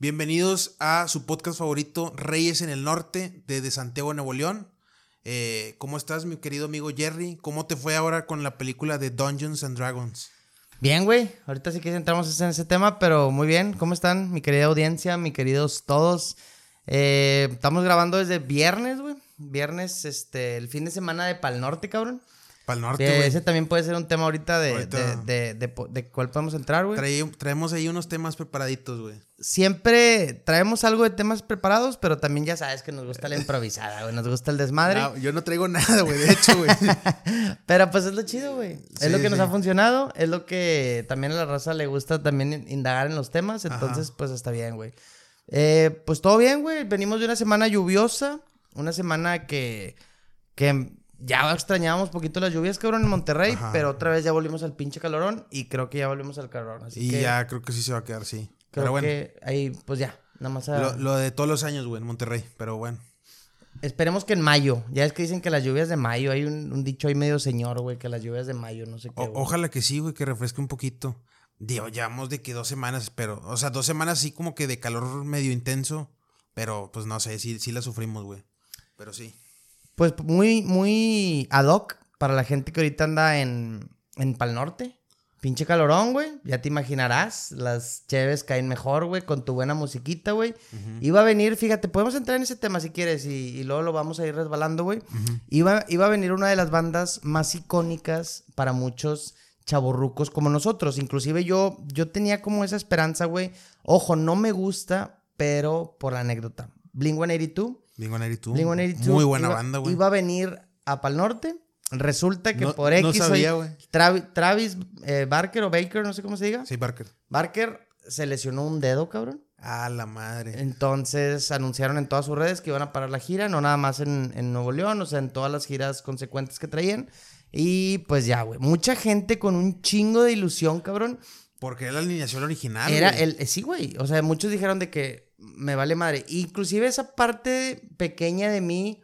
Bienvenidos a su podcast favorito, Reyes en el Norte, desde Santiago, Nuevo León. Eh, ¿Cómo estás, mi querido amigo Jerry? ¿Cómo te fue ahora con la película de Dungeons and Dragons? Bien, güey. Ahorita sí que entramos en ese tema, pero muy bien. ¿Cómo están, mi querida audiencia, mi queridos todos? Eh, estamos grabando desde viernes, güey. Viernes, este, el fin de semana de Pal Norte, cabrón. Pal Norte, Eh, güey. ese también puede ser un tema ahorita de, Ahorita. de, de, de, de cuál podemos entrar, güey. Trae- traemos ahí unos temas preparaditos, güey. Siempre traemos algo de temas preparados, pero también ya sabes que nos gusta la improvisada, güey. Nos gusta el desmadre. Yo no traigo nada, güey, de hecho, güey. Pero pues es lo chido, güey. Es lo que nos ha funcionado. Es lo que también a la raza le gusta también indagar en los temas. Entonces, pues está bien, güey. Eh, pues todo bien, güey. Venimos de una semana lluviosa. Una semana que, que ya extrañábamos poquito las lluvias, cabrón, en Monterrey. Ajá. Pero otra vez ya volvimos al pinche calorón. Y creo que ya volvimos al calorón. Así y que ya creo que sí se va a quedar, sí. creo Pero bueno, que ahí, pues ya. Nada más a- lo, lo de todos los años, güey, en Monterrey. Pero bueno. Esperemos que en mayo. Ya es que dicen que las lluvias de mayo. Hay un, un dicho ahí medio señor, güey, que las lluvias de mayo, no sé qué. O- ojalá que sí, güey, que refresque un poquito. Digo, llevamos de que dos semanas, pero, o sea, dos semanas así como que de calor medio intenso. Pero, pues no sé, sí, sí la sufrimos, güey. Pero sí. Pues muy, muy ad hoc para la gente que ahorita anda en, en Pal Norte. Pinche calorón, güey. Ya te imaginarás. Las cheves caen mejor, güey, con tu buena musiquita, güey. Iba a venir, fíjate, podemos entrar en ese tema si quieres y, y luego lo vamos a ir resbalando, güey. iba, iba a venir una de las bandas más icónicas para muchos chavorrucos como nosotros. Inclusive yo, yo tenía como esa esperanza, güey. Ojo, no me gusta, pero por la anécdota. Blink-182 Blink-182. Blink-182 Muy buena iba- banda, güey. Iba a venir a Pal Norte. Resulta que No- por no X o sabía, Y- güey. Travi- Travis eh, Barker o Baker, no sé cómo se diga. Sí, Barker. Barker se lesionó un dedo, cabrón. A la madre. Entonces anunciaron en todas sus redes que iban a parar la gira, no nada más en, en Nuevo León, o sea, en todas las giras consecuentes que traían. Y pues ya, güey. Mucha gente con un chingo de ilusión, cabrón. Porque era la alineación original. Era güey. el, eh, sí, güey. O sea, muchos dijeron de que me vale madre. Inclusive esa parte pequeña de mí,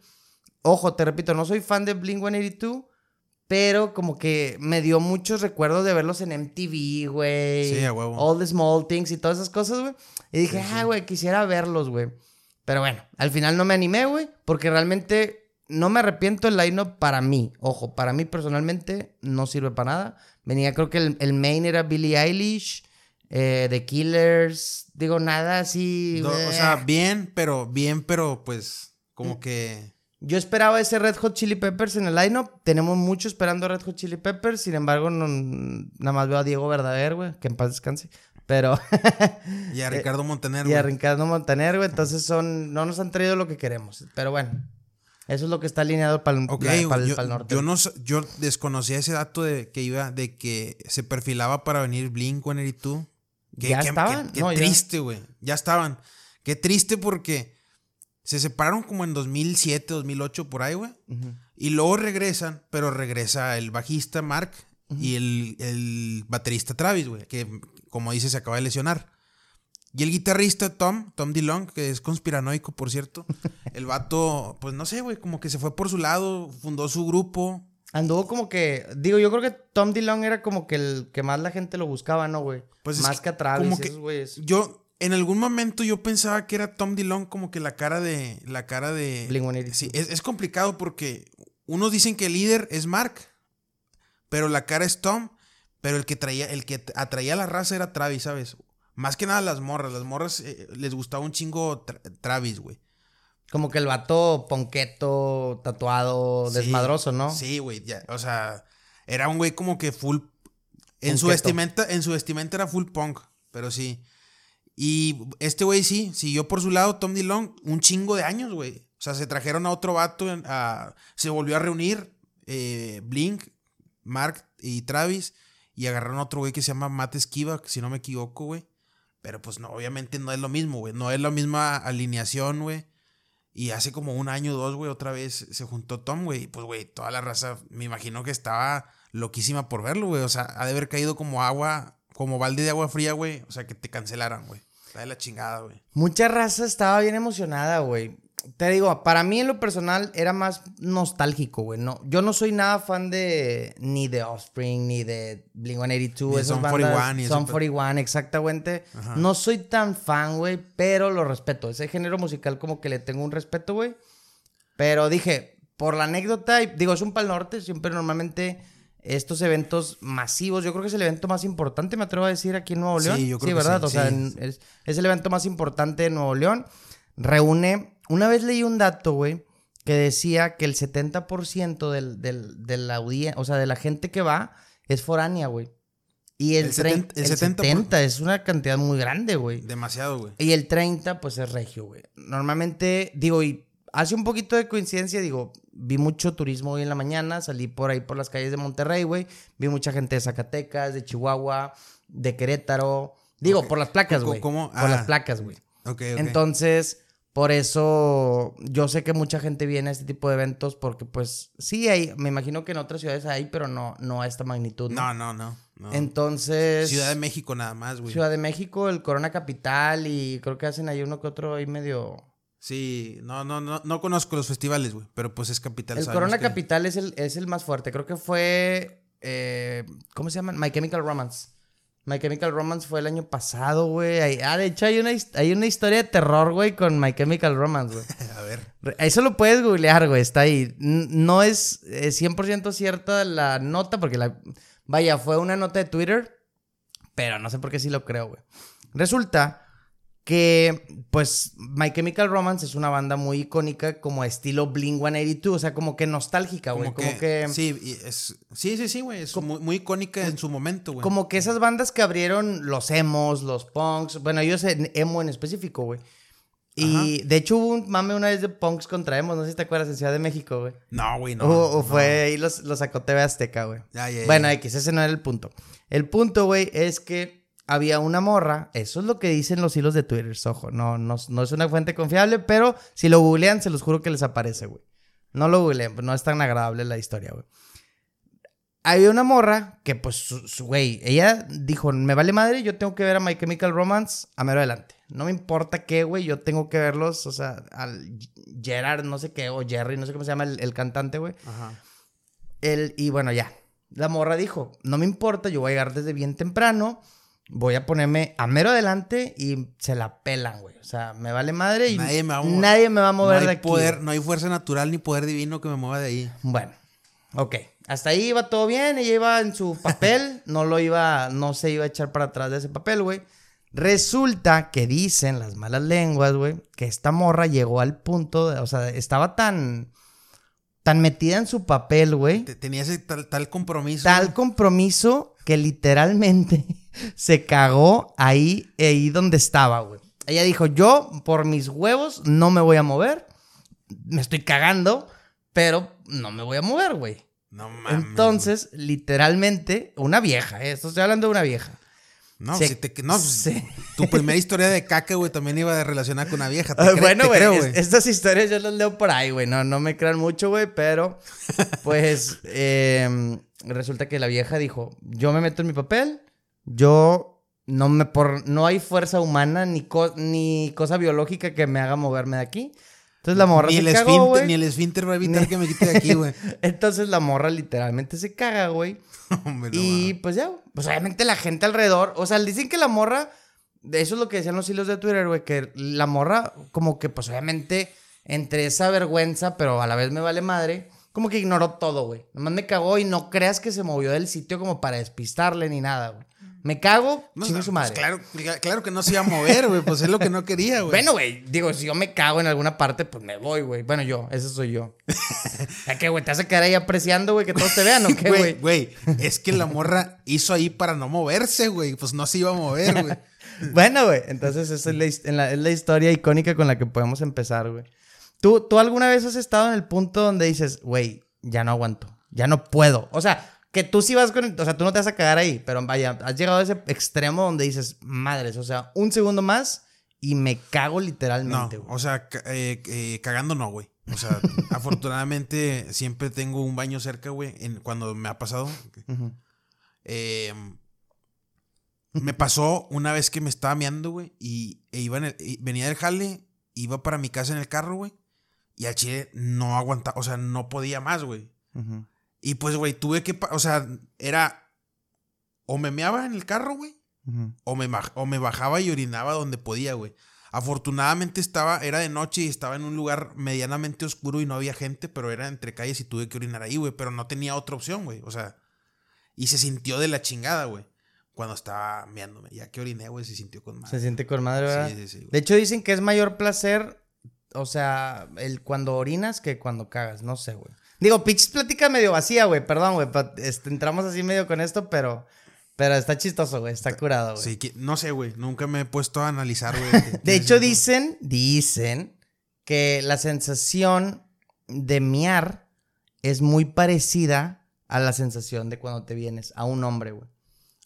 ojo, te repito, no soy fan de Blink 182, pero como que me dio muchos recuerdos de verlos en MTV, güey. Sí, a huevo. All the small things y todas esas cosas, güey. Y dije, Sí, sí. ah, güey, quisiera verlos, güey. Pero bueno, al final no me animé, güey, porque realmente no me arrepiento el line-up para mí. Ojo, para mí personalmente no sirve para nada. Venía, creo que el, el main era Billie Eilish, eh, The Killers, digo, nada así. O eh. sea, bien, pero, bien, pero pues, como que. Yo esperaba ese Red Hot Chili Peppers en el line-up. Tenemos mucho esperando Red Hot Chili Peppers. Sin embargo, no, nada más veo a Diego Verdader, güey, que en paz descanse. Pero. Y a Ricardo Montaner, Eh, y a. Ricardo Montaner, güey. Entonces son. No nos han traído lo que queremos. Pero bueno. Eso es lo que está alineado para el, Ok, yo, norte. yo no yo desconocía ese dato de que iba, de que se perfilaba para venir Blink 182. Qué, ¿Ya qué- estaban? Qué, qué No, ya. triste, güey. Ya estaban. Qué triste porque se separaron como en 2007, 2008, por ahí, güey. Y luego regresan, pero regresa el bajista Mark y el, el baterista Travis, güey, que como dice se acaba de lesionar. Y el guitarrista Tom, Tom DeLong, que es conspiranoico, por cierto. el vato, pues no sé, güey, como que se fue por su lado, fundó su grupo. Anduvo como que. Digo, yo creo que Tom DeLong era como que el que más la gente lo buscaba, ¿no, güey? Pues es más que que a Travis, como que- esos güeyes. Yo, en algún momento yo pensaba que era Tom DeLong como que la cara de... La cara de... Blink-182. Sí, es, es complicado porque unos dicen que el líder es Mark, pero la cara es Tom, pero el que traía, el que atraía a la raza era Travis, ¿sabes? Más que nada las morras, las morras eh, les gustaba un chingo Tra- Travis, güey. Como que el vato ponqueto, tatuado, Sí, desmadroso, ¿no? Sí, güey, ya, o sea, era un güey como que full en su vestimenta, en su vestimenta era full punk, pero sí. Y este güey sí, siguió por su lado Tom DeLong un chingo de años, güey. O sea, se trajeron a otro vato, a- se volvió a reunir eh, Blink, Mark y Travis y agarraron a otro güey que se llama Matt Esquiva, si no me equivoco, güey. Pero pues no, obviamente no es lo mismo, güey. No es la misma alineación, güey. Y hace como un año o dos, güey, otra vez se juntó Tom, güey. Y pues, güey, toda la raza, me imagino que estaba loquísima por verlo, güey. O sea, ha de haber caído como agua, como balde de agua fría, güey. O sea, que te cancelaran, güey. Está de la chingada, güey. Mucha raza estaba bien emocionada, güey. Te digo, para mí en lo personal era más nostálgico, güey. No, yo no soy nada fan de ni de Offspring, ni de Blink-182. Ni de esas Sum bandas. 41 y eso, Sum pero- 41, exactamente. Ajá. No soy tan fan, güey, pero lo respeto. Ese género musical como que le tengo un respeto, güey. Pero dije, por la anécdota, y digo, es un pal norte, siempre normalmente estos eventos masivos, yo creo que es el evento más importante, me atrevo a decir, aquí en Nuevo Sí, León. yo creo que ¿verdad? sí, o sea, sí. en- es, es el evento más importante de Nuevo León. Reúne, una vez leí un dato, güey, que decía que el 70% del, del, de la audiencia, o sea, de la gente que va, es foránea, güey. Y el, El 30, 70, el el 70 70 es una cantidad muy grande, güey. Demasiado, güey. Y el 30, pues es regio, güey. Normalmente, digo, y hace un poquito de coincidencia, digo, vi mucho turismo hoy en la mañana, salí por ahí por las calles de Monterrey, güey. Vi mucha gente de Zacatecas, de Chihuahua, de Querétaro. Digo, por las placas, ¿Cómo- güey. cómo? Por las Ah. placas, güey. Ok, ok. Entonces, por eso yo sé que mucha gente viene a este tipo de eventos porque, pues, sí hay, me imagino que en otras ciudades hay, pero no, no a esta magnitud. ¿no? no, no, no. no. Entonces, Ciudad de México nada más, güey. Ciudad de México, el Corona Capital y creo que hacen ahí uno que otro ahí medio... Sí, no, no, no, no conozco los festivales, güey, pero pues es capital. El Corona que- Capital es el, es el más fuerte. Creo que fue. eh, ¿Cómo se llama? My Chemical Romance. My Chemical Romance fue el año pasado, güey. Ah, de hecho, hay una, hay una historia de terror, güey, con My Chemical Romance, güey. A ver. Eso lo puedes googlear, güey. Está ahí. No es eh, 100% cierta la nota, porque la. Vaya, fue una nota de Twitter, pero no sé por qué sí lo creo, güey. Resulta que, pues, My Chemical Romance es una banda muy icónica, como estilo Blink 182, o sea, como que nostálgica, güey. Como, que. Sí, es, sí, sí, sí, güey. Es muy, muy icónica en su momento, güey. Como que esas bandas que abrieron los emos, los punks, bueno, ellos en emo en específico, güey. Y de hecho hubo un mame una vez de punks contra emos, no sé si te acuerdas, en Ciudad de México, güey. No, güey, no. o, o no. fue ahí los, los sacó TV Azteca, güey. Bueno, X, ese no era el punto. El punto, güey, es que había una morra. Eso es lo que dicen los hilos de Twitter, ojo. No, no, no es una fuente confiable, pero si lo googlean, se los juro que les aparece, güey. No lo googleen, no es tan agradable la historia, güey. Había una morra que, pues, güey, ella dijo, me vale madre, yo tengo que ver a My Chemical Romance a mero adelante. No me importa qué, güey, yo tengo que verlos, o sea, al Gerard, no sé qué, o Jerry, no sé cómo se llama el, el cantante, güey. Ajá. El, y bueno, ya. La morra dijo, no me importa, yo voy a llegar desde bien temprano, voy a ponerme a mero adelante y se la pelan, güey. O sea, me vale madre y Nadie me va a mover. nadie me va a mover no hay de aquí. poder, no hay fuerza natural ni poder divino que me mueva de ahí. Bueno, ok. Hasta ahí iba todo bien, ella iba en su papel, no lo iba, no se iba a echar para atrás de ese papel, güey. Resulta que dicen las malas lenguas, güey, que esta morra llegó al punto, de, o sea, estaba tan, tan metida en su papel, güey. Te- Tenía ese tal, tal compromiso. Tal compromiso que literalmente se cagó ahí, ahí donde estaba, güey. Ella dijo, yo por mis huevos no me voy a mover. Me estoy cagando, pero no me voy a mover, güey. No mames. Entonces, literalmente, una vieja, ¿eh? Esto estoy hablando de una vieja. No, se- si te, no, pues, se- tu primera historia de caca, güey, también iba de relacionar con una vieja. Te Ah, cre- bueno, güey, es- estas historias yo las leo por ahí, güey. No, no me crean mucho, güey, pero pues eh, resulta que la vieja dijo, yo me meto en mi papel, yo no me por no hay fuerza humana ni, co- ni cosa biológica que me haga moverme de aquí. Entonces la morra Ni se el, cagó, esfínter, ni el esfínter va a evitar que me quite de aquí, güey. Entonces la morra literalmente se caga, güey. No y pues ya, pues obviamente la gente alrededor, o sea, dicen que la morra, eso es lo que decían los hilos de Twitter, güey, que la morra como que pues obviamente entre esa vergüenza, pero a la vez me vale madre, como que ignoró todo, güey. Nomás me cagó y no creas que se movió del sitio como para despistarle ni nada, güey. Me cago, No, chingue no, su pues madre. claro, claro que no se iba a mover, güey. Pues es lo que no quería, güey. Bueno, güey, digo, si yo me cago en alguna parte, pues me voy, güey. Bueno, yo, ese soy yo. ¿A qué, güey? ¿Te vas a quedar ahí apreciando, güey, que todos te vean o qué, Güey, güey? es que la morra hizo ahí para no moverse, güey. Pues no se iba a mover, güey. Bueno, güey, entonces esa es la, his- en la- es la historia icónica con la que podemos empezar, güey. ¿Tú, ¿Tú alguna vez has estado en el punto donde dices, güey, ya no aguanto, ya no puedo? O sea, que tú sí vas con, o sea, tú no te vas a cagar ahí, pero vaya, has llegado a ese extremo donde dices, madres, o sea, un segundo más y me cago No, literalmente, güey. o sea, eh, eh, cagando no, güey. O sea, afortunadamente siempre tengo un baño cerca, güey, en- cuando me ha pasado. Eh, me pasó una vez que me estaba meando, güey, y e iba en el- y venía del jale, iba para mi casa en el carro, güey, Y al chile no aguantaba, o sea, no podía más, güey. Ujú. Y pues, güey, tuve que, o sea, era, o me meaba en el carro, güey, Ujú. o me, o me bajaba y orinaba donde podía, güey. Afortunadamente estaba, era de noche y estaba en un lugar medianamente oscuro y no había gente, pero era entre calles y tuve que orinar ahí, güey. Pero no tenía otra opción, güey. O sea, y se sintió de la chingada, güey. Cuando estaba meándome. Ya que oriné, güey, se sintió con Se madre. siente con madre, ¿verdad? Sí, sí, sí, güey. De hecho, dicen que es mayor placer, o sea, el cuando orinas que cuando cagas. No sé, güey. Digo, pinches plática medio vacía, güey. Perdón, güey. este, entramos así medio con esto, pero, pero está chistoso, güey. Está curado, güey. Sí, no sé, güey. Nunca me he puesto a analizar, güey. De hecho, dicen, dicen que la sensación de miar es muy parecida a la sensación de cuando te vienes a un hombre, güey.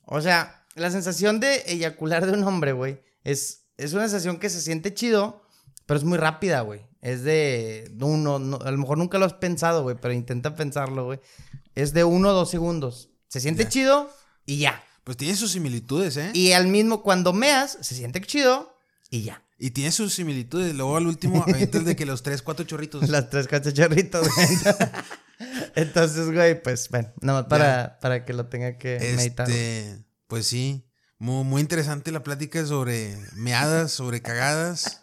O sea, la sensación de eyacular de un hombre, güey, es, es una sensación que se siente chido, pero es muy rápida, güey. Es de uno, no- a lo mejor nunca lo has pensado, güey, pero intenta pensarlo, güey. Es de uno o dos segundos. Se siente Ya. chido y ya. Pues tiene sus similitudes, ¿eh? Y al mismo, cuando meas, se siente chido y ya. Y tiene sus similitudes. Luego al último, avientas de que los tres, cuatro chorritos. Las tres cachorritos, güey. Entonces, güey, pues, bueno, nomás para, para que lo tenga que meditar. Este, pues sí. Muy, muy interesante la plática sobre meadas, sobre cagadas.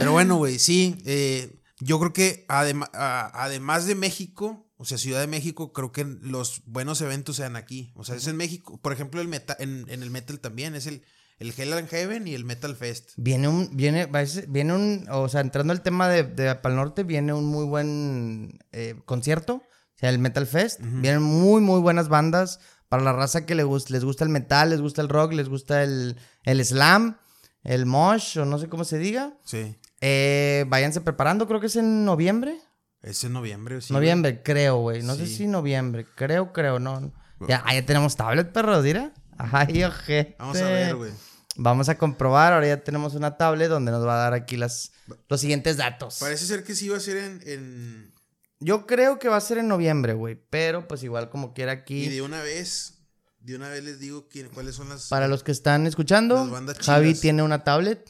Pero bueno, güey, sí. eh, yo creo que adema- a- además de México, o sea, Ciudad de México, creo que los buenos eventos sean aquí. O sea, es en México. Por ejemplo, el meta, en, en el metal también. Es el, el Hell and Heaven y el Metal Fest. Viene un, viene, viene un, o sea, entrando al tema de, de Pal Norte, viene un muy buen eh, concierto, o sea, el Metal Fest. Vienen muy, muy buenas bandas para la raza que le gus- les gusta el metal, les gusta el rock, les gusta el, el slam, el mosh, o no sé cómo se diga. Sí. Eh, váyanse preparando, creo que es en noviembre. Es en noviembre. Sí, noviembre, creo, güey. No sé si noviembre. Creo, creo, no. Ya, ya tenemos tablet, perros, mira. Ay, ojete. Vamos a ver, güey. Vamos a comprobar. Ahora ya tenemos una tablet donde nos va a dar aquí las, los siguientes datos. Parece ser que sí va a ser en. en- Yo creo que va a ser en noviembre, güey. Pero pues igual como quiera Y aquí. de una vez. De una vez les digo quién- cuáles son las. Para los que están escuchando, Javi tiene una tablet.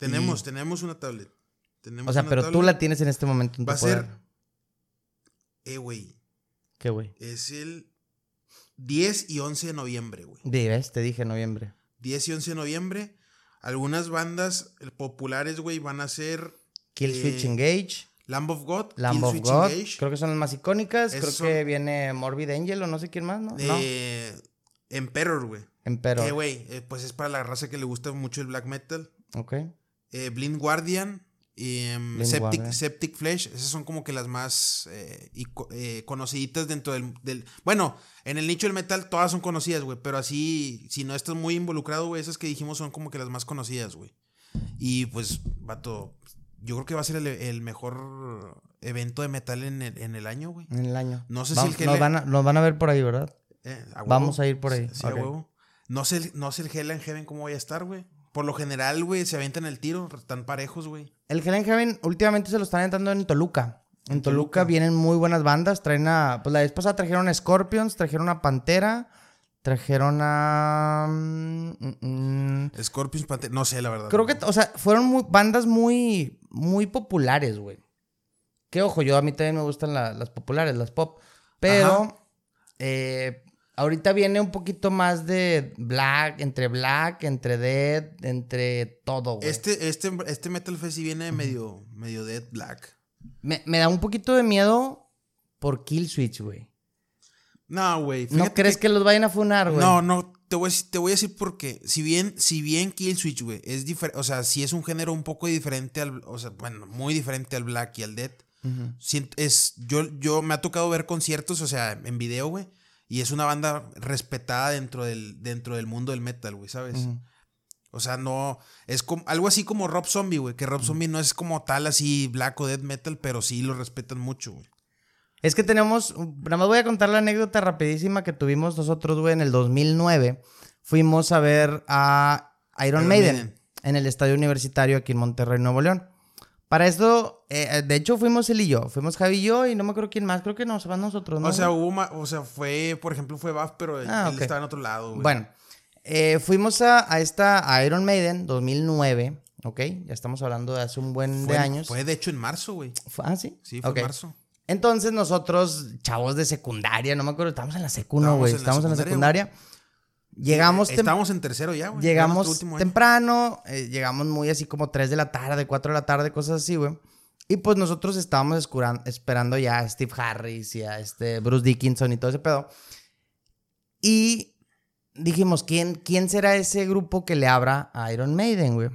Tenemos, tenemos una tablet. Tenemos O sea, pero tú la tienes en este momento en tu Va a ser. Eh, güey. ¿Qué, güey? Es el 10 y 11 de noviembre, güey. Ves, te dije noviembre. 10 y 11 de noviembre. Algunas bandas populares, güey, van a ser Kill Eh, Switch Engage. Lamb of God, Lamb Kill of Switch God. Engage, Creo que son las más icónicas. Creo que viene Morbid Angel o no sé quién más, ¿no? no. Emperor, güey. Emperor. Eh, güey, eh, pues es para la raza que le gusta mucho el black metal. ok. Eh, Blind Guardian y Blind Septic, Guardian. Septic Flesh. Esas son como que las más eh, ico- eh, conociditas dentro del, del- Bueno, en el nicho del metal todas son conocidas, güey. Pero así, si no estás muy involucrado, güey, esas que dijimos son como que las más conocidas, güey. Y pues, vato, yo creo que va a ser el, el mejor evento de metal en el, en el año, güey. En el año. No sé Vamos- si el nos, van a, nos van a ver por ahí, ¿verdad? Eh, a Vamos a ir por ahí, Sí, sí, a ok. huevo. No sé, no sé el Hell and Heaven cómo voy a estar, güey. Por lo general, güey, se avientan el tiro, están parejos, güey. El Heaven últimamente se lo están entrando en Toluca. En, Toluca, Toluca. vienen muy buenas bandas. Traen a. Pues la vez pasada trajeron a Scorpions, trajeron a Pantera, trajeron a. mm, mm, mm. Scorpions, Pantera, no sé, la verdad. Creo que, o sea, fueron muy- bandas muy, muy populares, güey. Que ojo, yo a mí también me gustan la- las populares, las pop. Pero eh, ahorita viene un poquito más de black, entre black, entre dead, entre todo, güey. Este, este, este Metal Fest sí viene medio, medio Dead Black. Me, me da un poquito de miedo por Kill Switch, güey. No, güey. ¿No crees que... los vayan a funar, güey? No, no, te voy, a, decir- te voy a decir por qué. Si bien, si bien Kill Switch, güey, es diferente, o sea, si es un género un poco diferente al, o sea, bueno, muy diferente al Black y al Dead. Siento- es, yo, yo me ha tocado ver conciertos, o sea, en video, güey. Y es una banda respetada dentro del, dentro del mundo del metal, güey, ¿sabes? O sea, no. Es como, algo así como Rob Zombie, güey. Que Rob Zombie no es como tal así black o death metal, pero sí lo respetan mucho, güey. Es que tenemos, nada más voy a contar la anécdota rapidísima que tuvimos nosotros, güey, en el 2009. Fuimos a ver a Iron, Iron Maiden, Maiden. en el estadio universitario aquí en Monterrey, Nuevo León. Para esto, eh, de hecho, fuimos él y yo. Fuimos Javi y yo y no me acuerdo quién más. Creo que nos van nosotros, ¿no? O sea, güey? hubo ma- o sea, fue, por ejemplo, fue Buff, pero Ah, él ok. estaba en otro lado, güey. Bueno, eh, fuimos a, a esta a Iron Maiden 2009. ¿ok? Ya estamos hablando de hace un buen Fue, de años. Fue de hecho en marzo, güey. Ah, sí. Sí, fue Ok. en marzo. Entonces nosotros, chavos de secundaria, no me acuerdo, estábamos en la secu, ¿no, Estábamos güey? en la Estábamos en la secundaria, secundaria. Llegamos, Estábamos en tercero ya, güey. Llegamos temprano, eh, llegamos muy así como 3 de la tarde, 4 de la tarde, cosas así, güey. Y pues nosotros estábamos esperando ya a Steve Harris y a este Bruce Dickinson y todo ese pedo. Y dijimos, ¿quién, ¿quién será ese grupo que le abra a Iron Maiden, güey?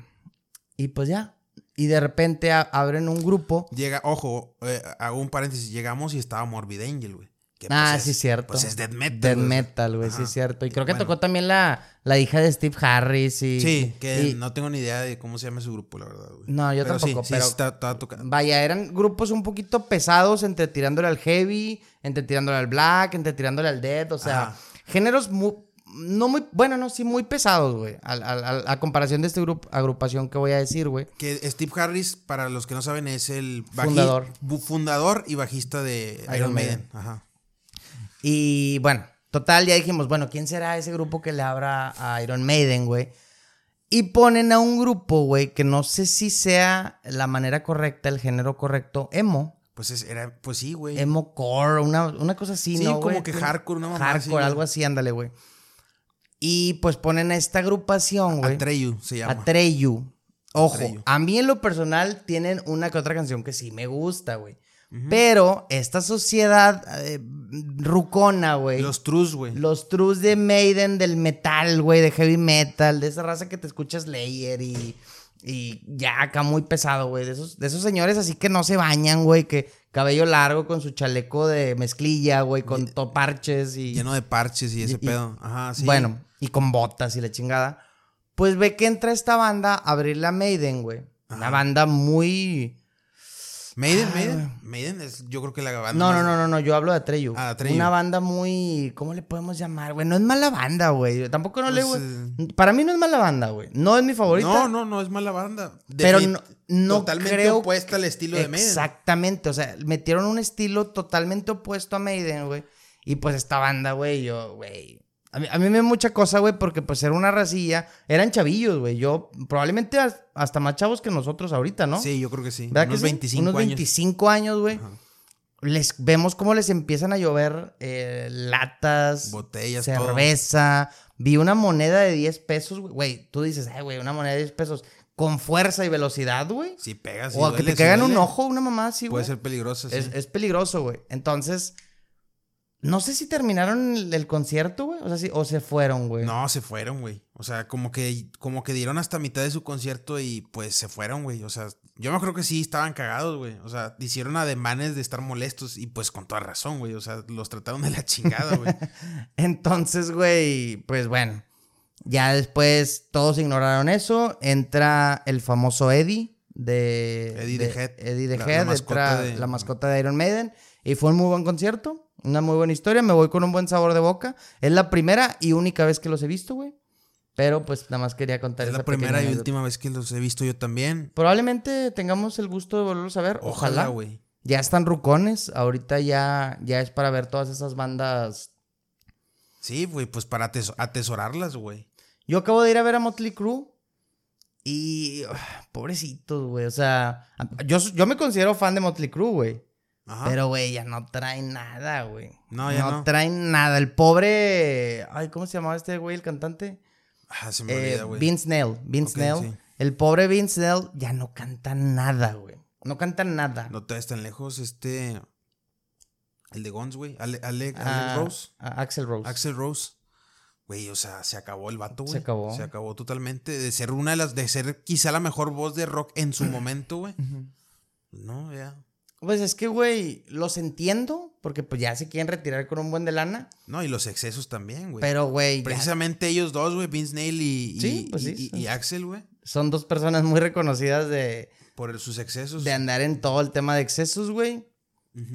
Y pues ya. Y de repente abren un grupo. Llega, ojo, eh, hago un paréntesis. Llegamos y estaba Morbid Angel, güey. Que, ah, pues, sí, es- cierto. Pues es death metal. Death güey. metal, güey, sí, es cierto. Y creo que Bueno. tocó también la, la hija de Steve Harris y... Sí, que y- no tengo ni idea de cómo se llama su grupo, la verdad, güey. No, yo Pero tampoco, sí, pero- Sí, está, tocando. Vaya, eran grupos un poquito pesados entre tirándole al heavy, entre tirándole al black, entre tirándole al death, o sea, Ajá. géneros muy, no muy, bueno, no, sí muy pesados, güey, al- a, comparación de esta grupo, agrupación que voy a decir, güey. Que Steve Harris, para los que no saben, es el Fundador. fundador y bajista de Iron, Iron Maiden. Maiden. Ajá. Y bueno, total, ya dijimos, bueno, ¿quién será ese grupo que le abra a Iron Maiden, güey? Y ponen a un grupo, güey, que no sé si sea la manera correcta, el género correcto, emo. Pues es- era, pues sí, güey. Emo core, una, una cosa así, Sí, ¿no? como güey? que hardcore, una mamá Hardcore, algo así, ándale, güey. Y pues ponen a esta agrupación, güey. Atreyu se llama. Atreyu. Ojo, Atreyu. a mí en lo personal tienen una que otra canción que sí me gusta, güey. Pero esta sociedad eh, rucona, güey. Los Trus, güey. Los trus de Maiden, del metal, güey, de heavy metal, de esa raza que te escuchas Layer y, y ya acá muy pesado, güey. De esos, de esos señores así que no se bañan, güey, que cabello largo con su chaleco de mezclilla, güey, con toparches y... Lleno de parches y ese Y- pedo. Ajá, sí. Bueno, y con botas y la chingada. Pues ve que entra esta banda a abrir la Maiden, güey. Una banda muy... Maiden, Ah, Maiden. Maiden es, yo creo que la banda. No, no, más- no, no, no, yo hablo de Atreyu. Ah, Atreyu. Una banda muy. ¿Cómo le podemos llamar, güey? No es mala banda, güey. Tampoco no le, Pues, güey. Para mí no es mala banda, güey. No es mi favorita. No, no, no es mala banda. Pero no, no Totalmente creo. opuesta al estilo de Maiden. Exactamente. O sea, metieron un estilo totalmente opuesto a Maiden, güey. Y pues esta banda, güey, yo, güey. A mí, a mí me da mucha cosa, güey, porque pues era una racilla. Eran chavillos, güey. Yo, probablemente as- hasta más chavos que nosotros ahorita, ¿no? Sí, yo creo que sí. ¿Verdad Unos que sí? 25 Unos años. 25 años, güey. Les vemos cómo les empiezan a llover eh, latas, Botellas, cerveza. Vi una moneda de 10 pesos, güey. Tú dices, ay, güey, una moneda de 10 pesos con fuerza y velocidad, güey. Si pegas, o a que te caigan un ojo, una mamá así, güey. Puede ser peligroso, sí. Es, es peligroso, güey. Entonces, no sé si terminaron el, el concierto, güey. O sea, sí, o se fueron, güey. No, se fueron, güey. O sea, como que, como que dieron hasta mitad de su concierto y pues se fueron, güey. O sea, yo me creo que sí estaban cagados, güey. O sea, hicieron ademanes de estar molestos y pues con toda razón, güey. O sea, los trataron de la chingada, güey. Entonces, güey, pues bueno. Ya después todos ignoraron eso. Entra el famoso Eddie de. Eddie the Head. Eddie La- la Head, mascota entra de- la mascota de Iron Maiden. Y fue un muy buen concierto. Una muy buena historia. Me voy con un buen sabor de boca. Es la primera y única vez que los he visto, güey. Pero pues nada más quería contar es esa la primera y última vez que los he visto yo también. Probablemente tengamos el gusto de volverlos a ver. Ojalá. Güey. Ya están rucones. Ahorita ya, ya es para ver todas esas bandas. Sí, güey, pues para ates- atesorarlas, güey. Yo acabo de ir a ver a Motley Crue. Y. ah, pobrecitos, güey. O sea, yo, yo me considero fan de Motley Crue, güey. Ajá. Pero, güey, ya no traen nada, güey. No, ya no. traen nada. El pobre. Ay, ¿cómo se llamaba este güey, el cantante? Ah, se me Eh, olvida, güey. Vince Neil. Vince Ok, Neil. sí. El pobre Vince Neil ya no canta nada, güey. No canta nada. No te ves tan lejos, este. El de Guns, güey. Ale, Ale, Ale Ah, Rose. a Axel Rose. Axel Rose. Güey, o sea, se acabó el vato, güey. Se acabó. Se acabó totalmente. De ser una de las. De ser quizá la mejor voz de rock en su momento, güey. No, ya. Pues es que, güey, los entiendo. Porque pues ya se quieren retirar con un buen de lana. No, y los excesos también, güey. Pero, güey, ya Precisamente ellos dos, güey, Vince Neil y, y, Sí, pues sí, y- Axel, güey. son dos personas muy reconocidas de, Por sus excesos. de andar en todo el tema de excesos, güey.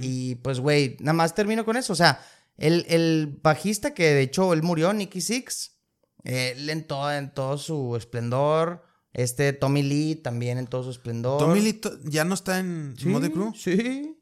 Y pues, güey, nada más termino con eso. O sea, el, el bajista que de hecho él murió, Nicky Six, él en todo, en todo su esplendor. Este Tommy Lee también en todo su esplendor. Tommy Lee to- ya no está en Sí, Motley Crue. Sí.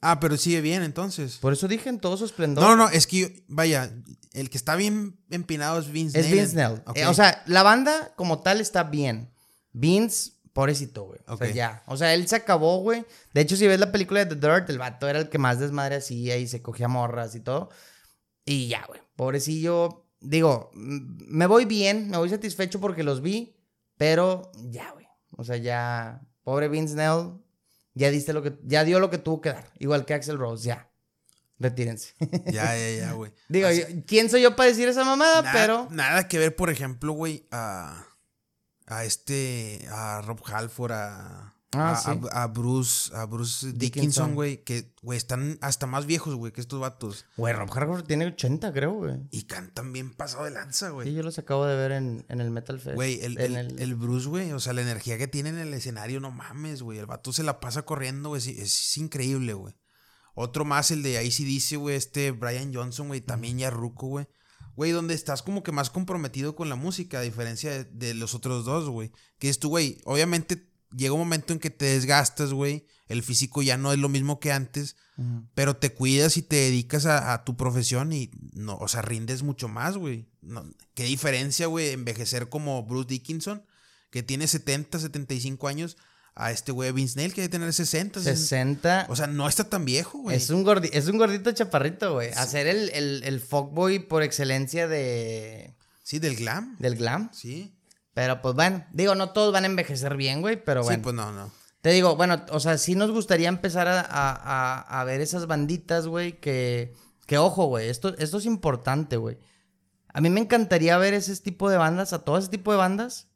Ah, pero sigue bien, entonces. Por eso dije en todo su esplendor. No, no, es que, yo- vaya, el que está bien empinado es Vince Es. Vince Neil. Ok. Eh, o sea, la banda como tal está bien. Vince, Pobrecito, güey. O sea, ya. O sea, él se acabó, güey. De hecho, si ves la película de The Dirt, el vato era el que más desmadre hacía y se cogía morras y todo. Y ya, güey. Pobrecillo. Digo, me voy bien, me voy satisfecho porque los vi, pero ya, güey. O sea, ya. Pobre Vince Neil, ya diste lo que. Ya dio lo que tuvo que dar. Igual que Axel Rose, ya. Retírense. Ya, ya, ya, güey. Digo, Así- yo- ¿quién soy yo para decir esa mamada? nada, pero. Nada que ver, por ejemplo, güey, a. A este. A Rob Halford, a. Ah, a, sí. a- a Bruce, a Bruce Dickinson. Güey, que, güey, están hasta más viejos, güey, que estos vatos. Güey, Rob Harford tiene 80, creo, güey. Y cantan bien pasado de lanza, güey. Sí, yo los acabo de ver en, en el Metal Fest. Güey, el, el- el Bruce, güey, o sea, la energía que tiene en el escenario, no mames, güey. El vato se la pasa corriendo, güey. Es, es increíble, güey. Otro más, el de ICDC, güey, este Brian Johnson, güey, también ya ruco, güey. Güey, donde estás como que más comprometido con la música, a diferencia de, de los otros dos, güey. Que es tú, güey, obviamente llega un momento en que te desgastas, güey. El físico ya no es lo mismo que antes, pero te cuidas y te dedicas a, a tu profesión y, no, o sea, rindes mucho más, güey. No, qué diferencia, güey, envejecer como Bruce Dickinson, que tiene 70, 75 años, a este güey Vince Neil, que debe tener 60, 60. 60. O sea, no está tan viejo, güey. es, un gordi- es un gordito chaparrito, güey. Hacer el, el, el fuckboy por excelencia de, Sí, del glam. del glam. Sí. Pero pues bueno, digo, no todos van a envejecer bien, güey, pero bueno. Sí, pues no, no. Te digo, bueno, o sea, sí nos gustaría empezar a, a- a- ver esas banditas, güey, que, que ojo, güey, esto, esto es importante, güey. A mí me encantaría ver ese tipo de bandas, a todo ese tipo de bandas,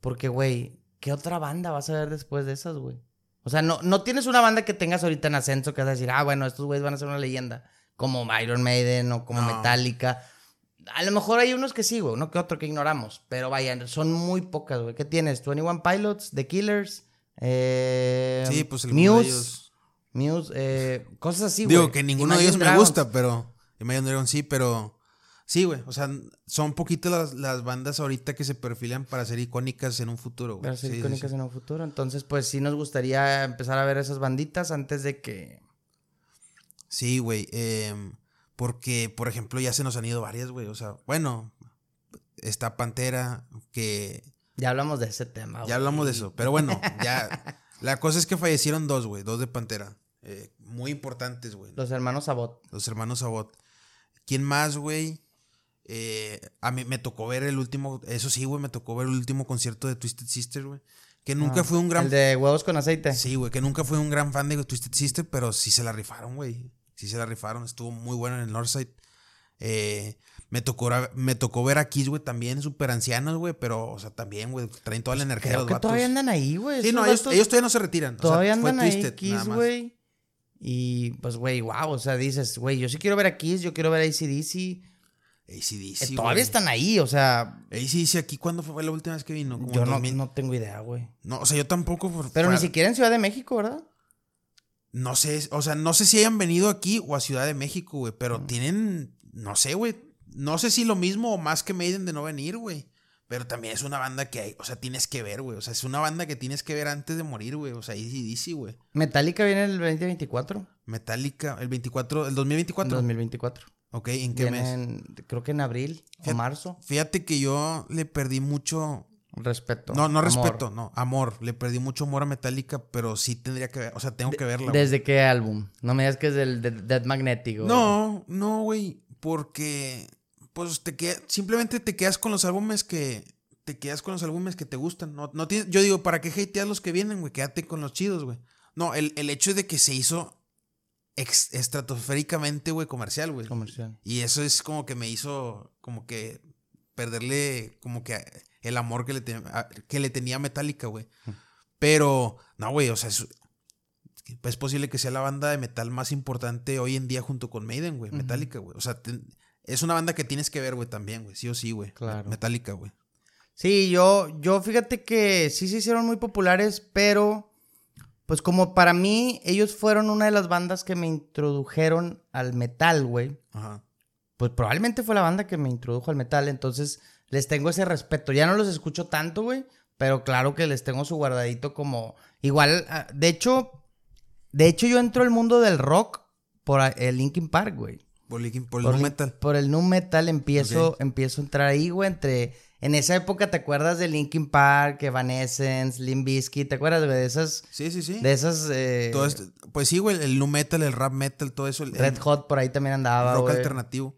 porque, güey, ¿qué otra banda vas a ver después de esas, güey? O sea, no, no tienes una banda que tengas ahorita en ascenso que vas a decir, ah, bueno, estos güeyes van a ser una leyenda, como Iron Maiden o como No. Metallica. A lo mejor hay unos que sí, güey, uno que otro que ignoramos, pero vaya, son muy pocas, güey. ¿Qué tienes? 21 Pilots, The Killers, eh, Sí, pues de Muse, ellos. Muse, eh, cosas así, Digo güey. que ninguno de ellos me gusta, pero. Imagine sí, pero. Sí, güey. O sea, son poquitas las, las bandas ahorita que se perfilan para ser icónicas en un futuro, güey. Para ser Sí, icónicas sí. en un futuro. Entonces, pues sí nos gustaría empezar a ver esas banditas antes de que. Sí, güey. em, porque, por ejemplo, ya se nos han ido varias, güey. O sea, bueno, está Pantera, que Ya hablamos de ese tema, ya güey. hablamos de eso. Pero bueno, ya. La cosa es que fallecieron dos, güey. Dos de Pantera. eh, muy importantes, güey. Los hermanos Sabot. Los hermanos Sabot. ¿Quién más, güey? Eh, a mí me tocó ver el último. Eso sí, güey, me tocó ver el último concierto de Twisted Sister, güey. Que nunca Ah, fue un gran. El de huevos con aceite. Sí, güey, que nunca fue un gran fan de Twisted Sister, pero sí se la rifaron, güey. Sí se la rifaron. Estuvo muy bueno en el Northside. Eh, me, tocó, me tocó ver a Kiss, güey, también súper ancianos, güey, pero, o sea, también, güey, traen toda la energía Creo los que vatos. todavía andan ahí, güey. Sí, no, ellos, todavía no se retiran. o sea, Todavía fue andan ahí, Twisted, Kiss, güey. Y pues, güey, wow. O sea, dices, güey, yo sí quiero ver a Kiss, yo quiero ver a ACDC. ACDC, Eh, todavía están ahí, o sea, ACDC aquí, ¿cuándo fue la última vez que vino? Como yo no, 2000. no tengo idea, güey. No, o sea, yo tampoco. por- Pero ni siquiera en Ciudad de México, ¿verdad? No sé, o sea, no sé si hayan venido aquí o a Ciudad de México, güey, pero Mm. tienen, no sé, güey, no sé si lo mismo o más que Maiden de no venir, güey. Pero también es una banda que hay, o sea, tienes que ver, güey. O sea, es una banda que tienes que ver antes de morir, güey. O sea, ACDC, güey. Metallica viene el 2024. Metallica, el 24, el 2024. 2024. Ok, ¿en qué mes? Creo que en abril o Fíjate- marzo. Fíjate que yo le perdí mucho, Respeto. no, no amor. respeto, no, amor. Le perdí mucho amor a Metallica, pero sí tendría que ver, o sea, tengo que verla. ¿Desde qué álbum? No me digas que es del de- Dead Magnetic. No, no, güey, porque pues te queda, simplemente te quedas con los álbumes que te quedas con los álbumes que te gustan. No, no tienes, yo digo, ¿para qué hateas los que vienen, güey? Quédate con los chidos, güey. No, el, el hecho de que se hizo ex- estratosféricamente, güey, comercial, güey. Comercial. Y eso es como que me hizo como que perderle como que el amor que le, te- que le tenía Metallica, güey. Pero, no, güey, o sea, es, es posible que sea la banda de metal más importante hoy en día junto con Maiden, güey. Metallica, güey. O sea, te- es una banda que tienes que ver, güey, también, güey. Sí o sí, güey. Claro. Metallica, güey. Sí, yo, yo fíjate que sí se hicieron muy populares, pero pues como para mí ellos fueron una de las bandas que me introdujeron al metal, güey. Ajá. Pues probablemente fue la banda que me introdujo al metal, entonces les tengo ese respeto. Ya no los escucho tanto, güey, pero claro que les tengo su guardadito como igual, ah, de hecho, de hecho yo entro al mundo del rock por el Linkin Park, güey. Por, Linkin- por el por, nu metal. por el nu metal empiezo, empiezo a entrar ahí, güey, entre... En esa época, ¿te acuerdas de Linkin Park, Evanescence, Limp Bizkit? ¿Te acuerdas, güey? De esas... Sí, sí, sí. De esas... eh, Todo esto- pues sí, güey, el nu metal, el rap metal, todo eso. El, Red el Hot por ahí también andaba, rock güey. alternativo.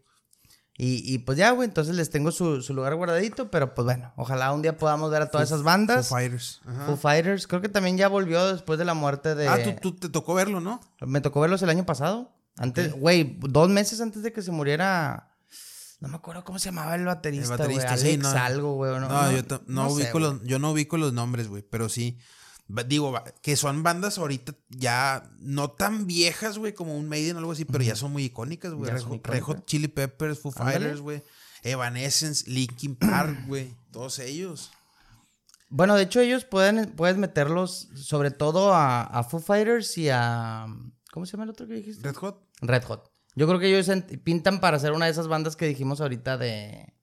Y, y pues ya, güey, entonces les tengo su, su lugar guardadito, pero pues bueno, ojalá un día podamos ver a todas esas bandas. Foo Fighters. Ajá. Foo Fighters, creo que también ya volvió después de la muerte de... Ah, tú, tú te tocó verlo, ¿no? Me tocó verlos el año pasado. Antes, güey, dos meses antes de que se muriera... No me acuerdo cómo se llamaba el baterista, El baterista, Alex sí, no. algo, güey. No, No, yo, no ubico los, yo no ubico los nombres, güey, pero sí. Digo, que son bandas ahorita ya no tan viejas, güey, como un Maiden o algo así, pero ya son muy icónicas, güey. Icónicas. Hot Chili Peppers, Foo Ándale. Fighters, güey. Evanescence, Linkin Park, güey. Todos ellos. Bueno, de hecho, ellos pueden, puedes meterlos sobre todo a, a Foo Fighters y a... ¿Cómo se llama el otro que dijiste? Red Hot. Red Hot. Yo creo que ellos pintan para ser una de esas bandas que dijimos ahorita de...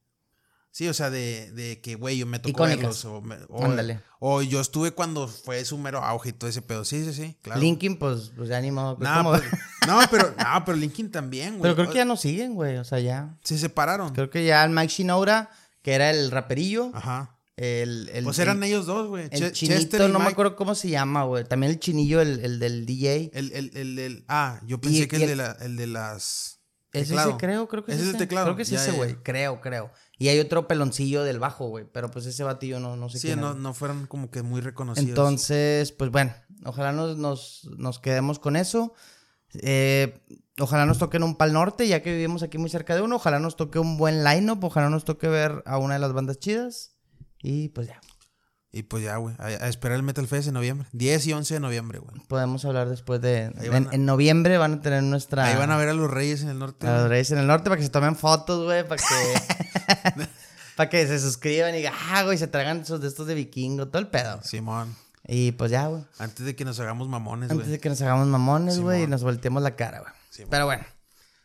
Sí, o sea, de, de que, güey, yo me tocó Icónicas. verlos. O, me- o- Ándale. o yo estuve cuando fue su mero auge y todo ese pedo. Sí, sí, sí, claro. Linkin, pues, pues ya ni modo. pues, No, ¿cómo? pues, no, pero, no, pero Linkin también, güey. Pero creo que ya no siguen, güey. O sea, ya. Se separaron. Creo que ya el Mike Shinoda, que era el raperillo, Ajá. el, el, Pues eran el, ellos dos, güey. el Che- chinito, Chester y no me Mike. acuerdo cómo se llama, güey. También el chinillo, el, el del DJ. El, el, el, el- ah, yo pensé Y- que y el, de la, el de las. Es teclado. ese, creo, creo que es Ese ese. es el teclado. Creo que es Ya, ese, güey. Creo, creo. Y hay otro peloncillo del bajo, güey. Pero pues ese batillo no, no sé Sí, quién no, no fueron como que muy reconocidos. Entonces, pues bueno, ojalá nos, nos, nos quedemos con eso. Eh, ojalá nos toquen un Pal Norte, ya que vivimos aquí muy cerca de uno. Ojalá nos toque un buen line-up. Ojalá nos toque ver a una de las bandas chidas. Y pues ya, Y pues ya, güey. A, a esperar el Metal Fest en noviembre. 10 y 11 de noviembre, güey. podemos hablar después de... En, van a- en noviembre van a tener nuestra... Ahí van a ver a los Reyes en el norte. a los. Reyes en el norte para que se tomen fotos, güey, para que... para que se suscriban y digan, ah, güey, se traigan esos de estos de vikingo, todo el pedo. Simón. Y pues ya, güey. Antes de que nos hagamos mamones, Antes güey. de que nos hagamos mamones, güey, y nos volteemos la cara, güey. Pero bueno.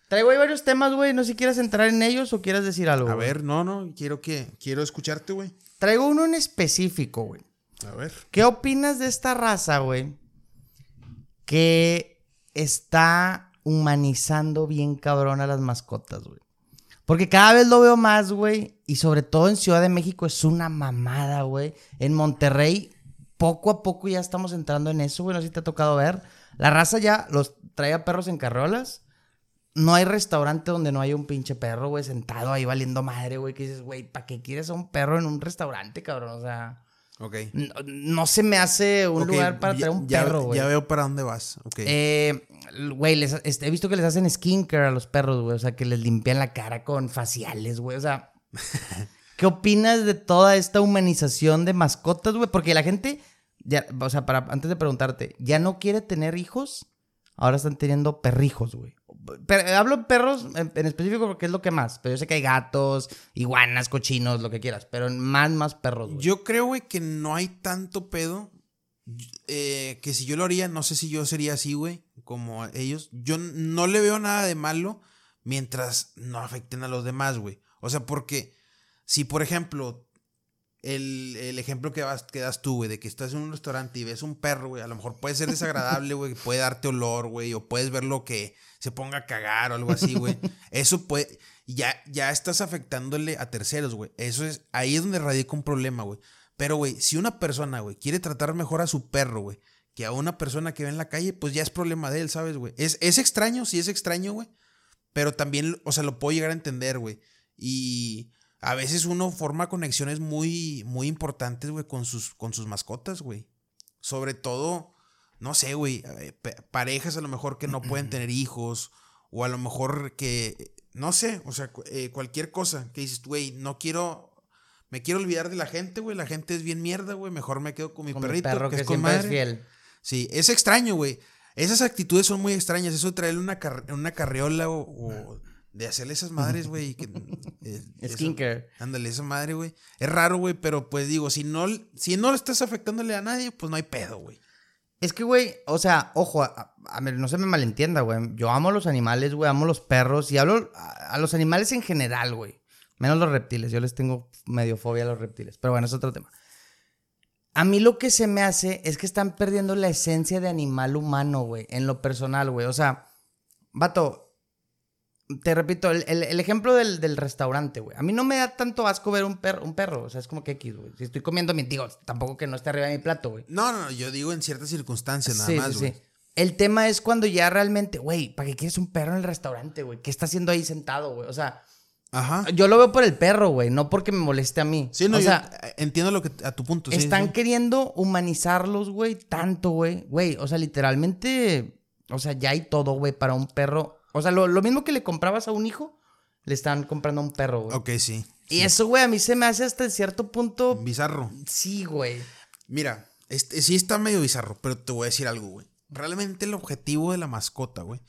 Traigo ahí varios temas, güey. No sé si quieres entrar en ellos o quieres decir algo. A ver, no, no. Quiero que. Quiero escucharte, güey. Traigo uno en específico, güey. A ver. ¿Qué opinas de esta raza, güey? Que está humanizando bien cabrón a las mascotas, güey. Porque cada vez lo veo más, güey. Y sobre todo en Ciudad de México es una mamada, güey. En Monterrey, poco a poco ya estamos entrando en eso, güey. No sé si te ha tocado ver. La raza ya los trae a perros en carrolas. No hay restaurante donde no haya un pinche perro, güey, sentado ahí valiendo madre, güey. Que dices, güey, ¿para qué quieres a un perro en un restaurante, cabrón? O sea, Ok. no, no se me hace un lugar para traer un ya- perro, güey. Ya veo para dónde vas. Ok. Eh, güey, les- este, he visto que les hacen skincare a los perros, güey. O sea, que les limpian la cara con faciales, güey. O sea, ¿qué opinas de toda esta humanización de mascotas, güey? Porque la gente, ya, o sea, para, antes de preguntarte, ya no quiere tener hijos, ahora están teniendo perrijos, güey. Pero, hablo perros en, específico porque es lo que más. Pero yo sé que hay gatos, iguanas, cochinos, lo que quieras. Pero más, más perros, güey. Yo creo, güey, que no hay tanto pedo. eh, que si yo lo haría, no sé si yo sería así, güey, como ellos. Yo no le veo nada de malo mientras no afecten a los demás, güey. O sea, porque si, por ejemplo, el, el ejemplo que, vas, que das tú, güey, de que estás en un restaurante y ves un perro, güey, a lo mejor puede ser desagradable, güey, puede darte olor, güey, o puedes verlo que se ponga a cagar o algo así, güey. Eso puede, ya, ya estás afectándole a terceros, güey. Eso es, ahí es donde radica un problema, güey. Pero, güey, si una persona, güey, quiere tratar mejor a su perro, güey, que a una persona que ve en la calle, pues ya es problema de él, ¿sabes, güey? Es, es extraño, sí es extraño, güey. Pero también, o sea, lo puedo llegar a entender, güey. Y a veces uno forma conexiones muy, muy importantes, güey, con sus, con sus mascotas, güey. Sobre todo, no sé, güey, parejas a lo mejor que no pueden tener hijos, o a lo mejor que, no sé, o sea, eh, cualquier cosa que dices, güey, no quiero, me quiero olvidar de la gente, güey, la gente es bien mierda, güey, mejor me quedo con mi Con mi perro que, que, es con fiel. Sí, es extraño, güey. Esas actitudes son muy extrañas. Eso de traerle una, car- una carriola o, o de hacerle esas madres, güey. que, eh, Skincare. Ándale, esa madre, güey. Es raro, güey, pero pues digo, si no, si no estás afectándole a nadie, pues no hay pedo, güey. Es que, güey, o sea, ojo, a, a no se me malentienda, güey. Yo amo los animales, güey, amo los perros y hablo a, a los animales en general, güey. Menos los reptiles, yo les tengo medio fobia a los reptiles. Pero bueno, es otro tema. A mí lo que se me hace es que están perdiendo la esencia de animal humano, güey, en lo personal, güey. O sea, vato, te repito, el, el- el ejemplo del, del restaurante, güey. A mí no me da tanto asco ver un perro, un perro. O sea, es como que X, güey. Si estoy comiendo, mi digo, tampoco que no esté arriba de mi plato, güey. No, no, no, yo digo en ciertas circunstancias nada Sí, más, sí, güey. sí. El tema es cuando ya realmente, güey, ¿para qué quieres un perro en el restaurante, güey? ¿Qué está haciendo ahí sentado, güey? O sea, Ajá. yo lo veo por el perro, güey, no porque me moleste a mí. Sí, no, o yo sea, entiendo lo que a tu punto. sí, están sí. queriendo humanizarlos, güey, tanto, güey. Güey, o sea, literalmente, o sea, ya hay todo, güey, para un perro. O sea, lo, lo mismo que le comprabas a un hijo, le están comprando a un perro, güey. Ok, sí. Y eso, güey, a mí se me hace hasta cierto punto. Bizarro. Sí, güey. Mira, este, sí está medio bizarro, pero te voy a decir algo, güey. Realmente el objetivo de la mascota, güey.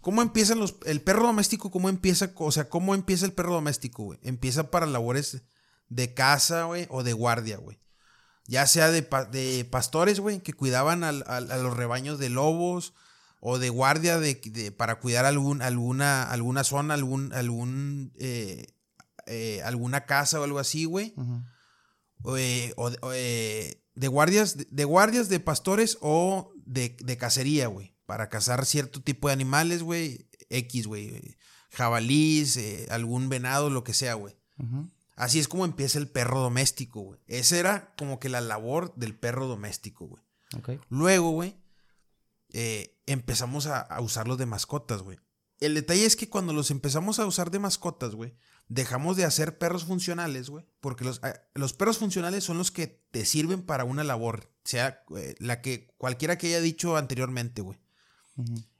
¿Cómo empiezan los... El perro doméstico, cómo empieza? O sea, ¿cómo empieza el perro doméstico, güey? Empieza para labores de caza, güey, o de guardia, güey. Ya sea de, de pastores, güey, que cuidaban al- al- a los rebaños de lobos, o de guardia de, de- para cuidar algún, alguna, alguna zona, algún, algún, eh, eh, alguna casa o algo así, güey o, eh, o eh, de guardias, de guardias, de pastores o de, de cacería, güey. Para cazar cierto tipo de animales, güey. X, güey. Jabalís, eh, algún venado, lo que sea, güey. Así es como empieza el perro doméstico, güey. Esa era como que la labor del perro doméstico, güey. Ok. Luego, güey, eh, empezamos a, a usarlos de mascotas, güey. El detalle es que cuando los empezamos a usar de mascotas, güey, dejamos de hacer perros funcionales, güey. Porque los, eh, los perros funcionales son los que te sirven para una labor, sea eh, la que cualquiera que haya dicho anteriormente, güey.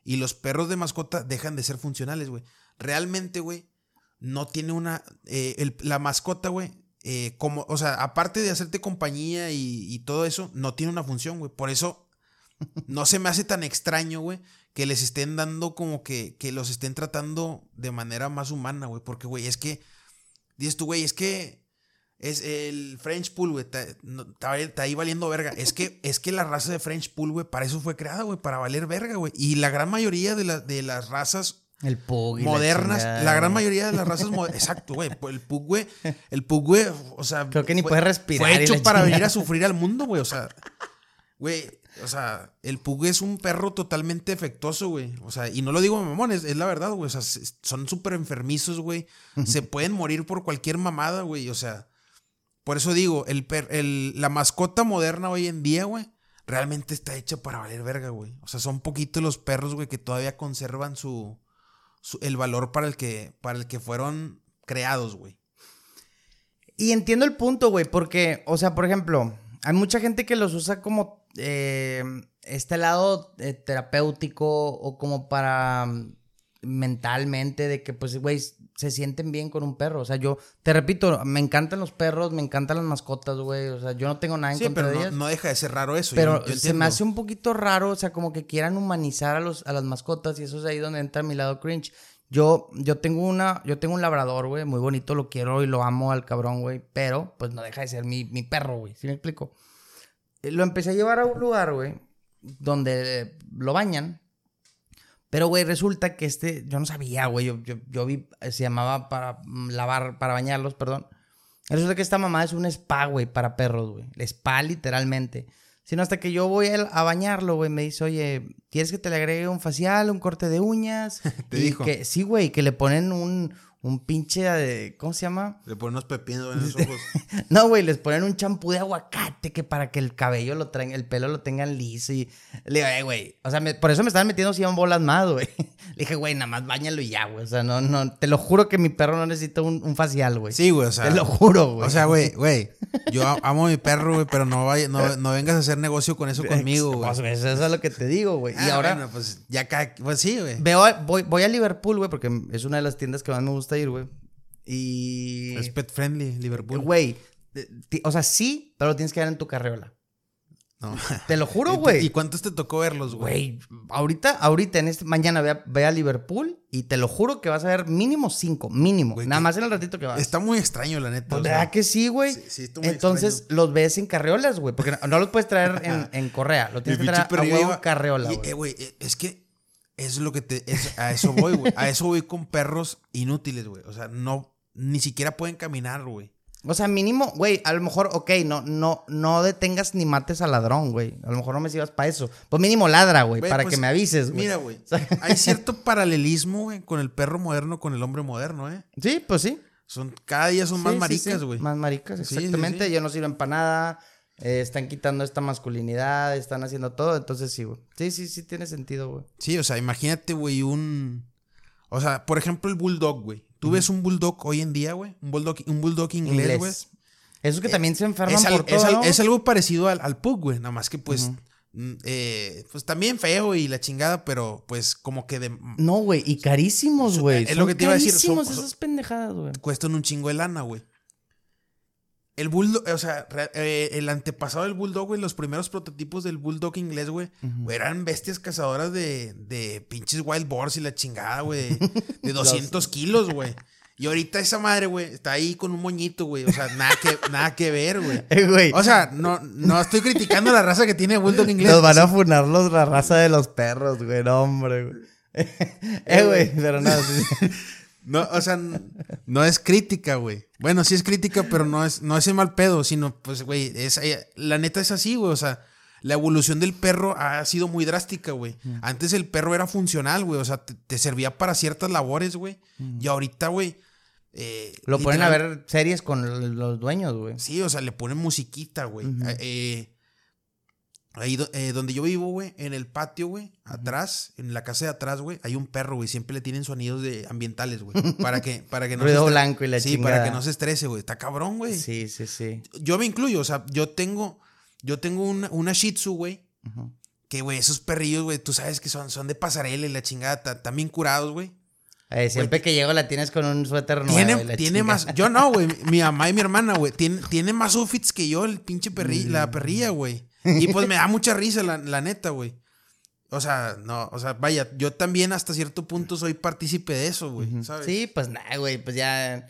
Y los perros de mascota dejan de ser funcionales, güey. Realmente, güey, no tiene una. eh, el- la mascota, güey, eh, como, o sea, aparte de hacerte compañía y, y todo eso, no tiene una función, güey. Por eso no se me hace tan extraño, güey, que les estén dando como que, que los estén tratando de manera más humana, güey. Porque, güey, es que. Dices tú, güey, es que. Es el French Pool, güey. Está, no, ahí valiendo verga. Es que, es que la raza de French Pool, güey, para eso fue creada, güey, para valer verga, güey. Y la gran mayoría de, la- de las razas El pug. la modernas, la, gran mayoría de las razas. Exacto, güey. El Pug, güey. El Pug, güey. O sea. Creo que ni fue- puede respirar Fue hecho para venir a sufrir al mundo, güey. O sea. Güey. O sea, el Pug es un perro totalmente efectuoso, güey. O sea, y no lo digo mamón, es, es la verdad, güey. O sea, son súper enfermizos, güey. Se pueden morir por cualquier mamada, güey. O sea, por eso digo, el, per- el- la mascota moderna hoy en día, güey, realmente está hecha para valer verga, güey. O sea, son poquitos los perros, güey, que todavía conservan su, su- el valor para el que, para el que fueron creados, güey. Y entiendo el punto, güey, porque, o sea, por ejemplo, hay mucha gente que los usa como eh, este lado eh, terapéutico o como para mm, mentalmente, de que, pues, güey, se sienten bien con un perro. O sea, yo, te repito, me encantan los perros, me encantan las mascotas, güey. O sea, yo no tengo nada en Sí, contra pero de no, ellas. no deja de ser raro eso. Pero yo- yo se me hace un poquito raro, o sea, como que quieran humanizar a, los, a las mascotas y eso es ahí donde entra mi lado cringe. Yo, yo tengo una, yo tengo un labrador, güey, muy bonito, lo quiero y lo amo al cabrón, güey, pero pues no deja de ser mi, mi perro, güey, ¿sí me explico? Eh, Lo empecé a llevar a un lugar, güey, donde lo bañan, pero, güey, resulta que este, yo no sabía, güey, yo, yo, yo vi, eh, se llamaba para lavar, para bañarlos, perdón. Resulta que esta mamá es un spa, güey, para perros, güey. El spa, literalmente. Sino hasta que yo voy a, a bañarlo, güey, me dice, oye, ¿quieres que te le agregue un facial, un corte de uñas? Te Y dijo. Que, sí, güey, que le ponen un, un pinche, de, ¿cómo se llama? Le ponen unos pepinos en los ojos. No, güey, les ponen un champú de aguacate que para que el cabello lo traen, el pelo lo tengan liso y... Le digo, eh, güey, o sea, me- por eso me estaban metiendo 100 bolas más, güey. Le dije, güey, nada más bañalo y ya, güey. O sea, no, no, te lo juro que mi perro no necesita un, un facial, güey. Sí, güey, o sea. Te lo juro, güey. O sea, güey, güey. Yo amo a mi perro, güey, pero no, vaya, no, no vengas a hacer negocio con eso conmigo, güey. Pues, güey, eso es lo que te digo, güey. y Ah, ahora bueno, pues ya. Pues sí, güey. voy, voy a Liverpool, güey, porque es una de las tiendas que más me gusta ir, güey. Y... Es pet friendly, Liverpool. Güey, o sea, sí, pero lo tienes que ver en tu carriola. No. Te lo juro, ¿Y- güey. ¿Y cuántos te tocó verlos, güey? Ahorita, ahorita, en este, mañana ve a, ve a Liverpool y te lo juro que vas a ver mínimo cinco, mínimo. Nada más en el ratito que vas. Está muy extraño, la neta. Pues, o sea, ¿Verdad que sí, güey? sí, sí, Entonces los ves en carriolas, güey. Porque no, no los puedes traer en, en correa. Lo tienes que traer a huevo güey. eh, güey, eh, es que es lo que te. es- a eso voy, güey. A eso voy con perros inútiles, güey. O sea, no. Ni siquiera pueden caminar, güey. O sea, mínimo, güey, a lo mejor, ok, no, no, no detengas ni mates al ladrón, güey. A lo mejor no me sirvas para eso. Pues mínimo ladra, güey, para pues, que me avises, güey. Mira, güey. Hay cierto paralelismo, güey, con el perro moderno, con el hombre moderno, ¿eh? Sí, pues sí. Son, cada día son más Sí, maricas, sí. güey. Más maricas, exactamente. Ya no sirven para nada. Eh, están quitando esta masculinidad, están haciendo todo. Entonces sí, güey. Sí, sí, sí tiene sentido, güey. Sí, o sea, imagínate, güey, un. O sea, por ejemplo, el bulldog, güey. Tú ves un bulldog hoy en día, güey. Un bulldog, un bulldog inglés, güey. Esos que también se enferman Es, al- por todo, es al- ¿no? es algo parecido al, al pug, güey. Nada más que, pues. mm, eh, pues también feo y la chingada, pero pues como que de, No, güey, y carísimos, güey. es lo que te iba a decir, son- esas pendejadas, güey. cuestan un chingo de lana, güey. El bulldog, o sea, eh, el antepasado del bulldog, güey, los primeros prototipos del bulldog inglés, güey, güey, eran bestias cazadoras de, de pinches wild boars y la chingada, güey, de 200 kilos, güey. Y ahorita esa madre, güey, está ahí con un moñito, güey. O sea, nada que, nada que ver, güey. Eh, güey. O sea, no, no estoy criticando la raza que tiene bulldog inglés. Nos van a funar los, la raza de los perros, güey. No, hombre, güey. eh, güey, pero no. sí. No, o sea, no es crítica, güey. Bueno, sí es crítica, pero no es, no es el mal pedo, sino, pues, güey, es, eh, la neta es así, güey. O sea, la evolución del perro ha sido muy drástica, güey. Antes el perro era funcional, güey. O sea, te, te servía para ciertas labores, güey. Y ahorita, güey. eh, Lo ponen a ver series con los dueños, güey. Sí, o sea, le ponen musiquita, güey. Eh, ahí eh, donde yo vivo, güey, en el patio, güey, atrás, en la casa de atrás, güey, hay un perro, güey. Siempre le tienen sonidos de ambientales, güey. Para que, para que no Ruido estre- blanco y la Sí, chingada. para que no se estrese, güey. Está cabrón, güey. Sí, sí, sí. Yo me incluyo, o sea, yo tengo, yo tengo una, una Shih Tzu, güey. Ujú. Que, güey, esos perrillos, güey, tú sabes que son, son de pasarela y la chingada, están bien curados, güey. Eh, siempre que llego la tienes con un suéter nuevo. Tiene, la tiene más. Yo no, güey. Mi, mi mamá y mi hermana, güey. Tiene, tiene más outfits que yo, el pinche perri, Mm. la perrilla, güey. Y pues me da mucha risa, la, la neta, güey. O sea, no, o sea, vaya, yo también hasta cierto punto soy partícipe de eso, güey. ¿sabes? Sí, pues nada, güey, pues ya.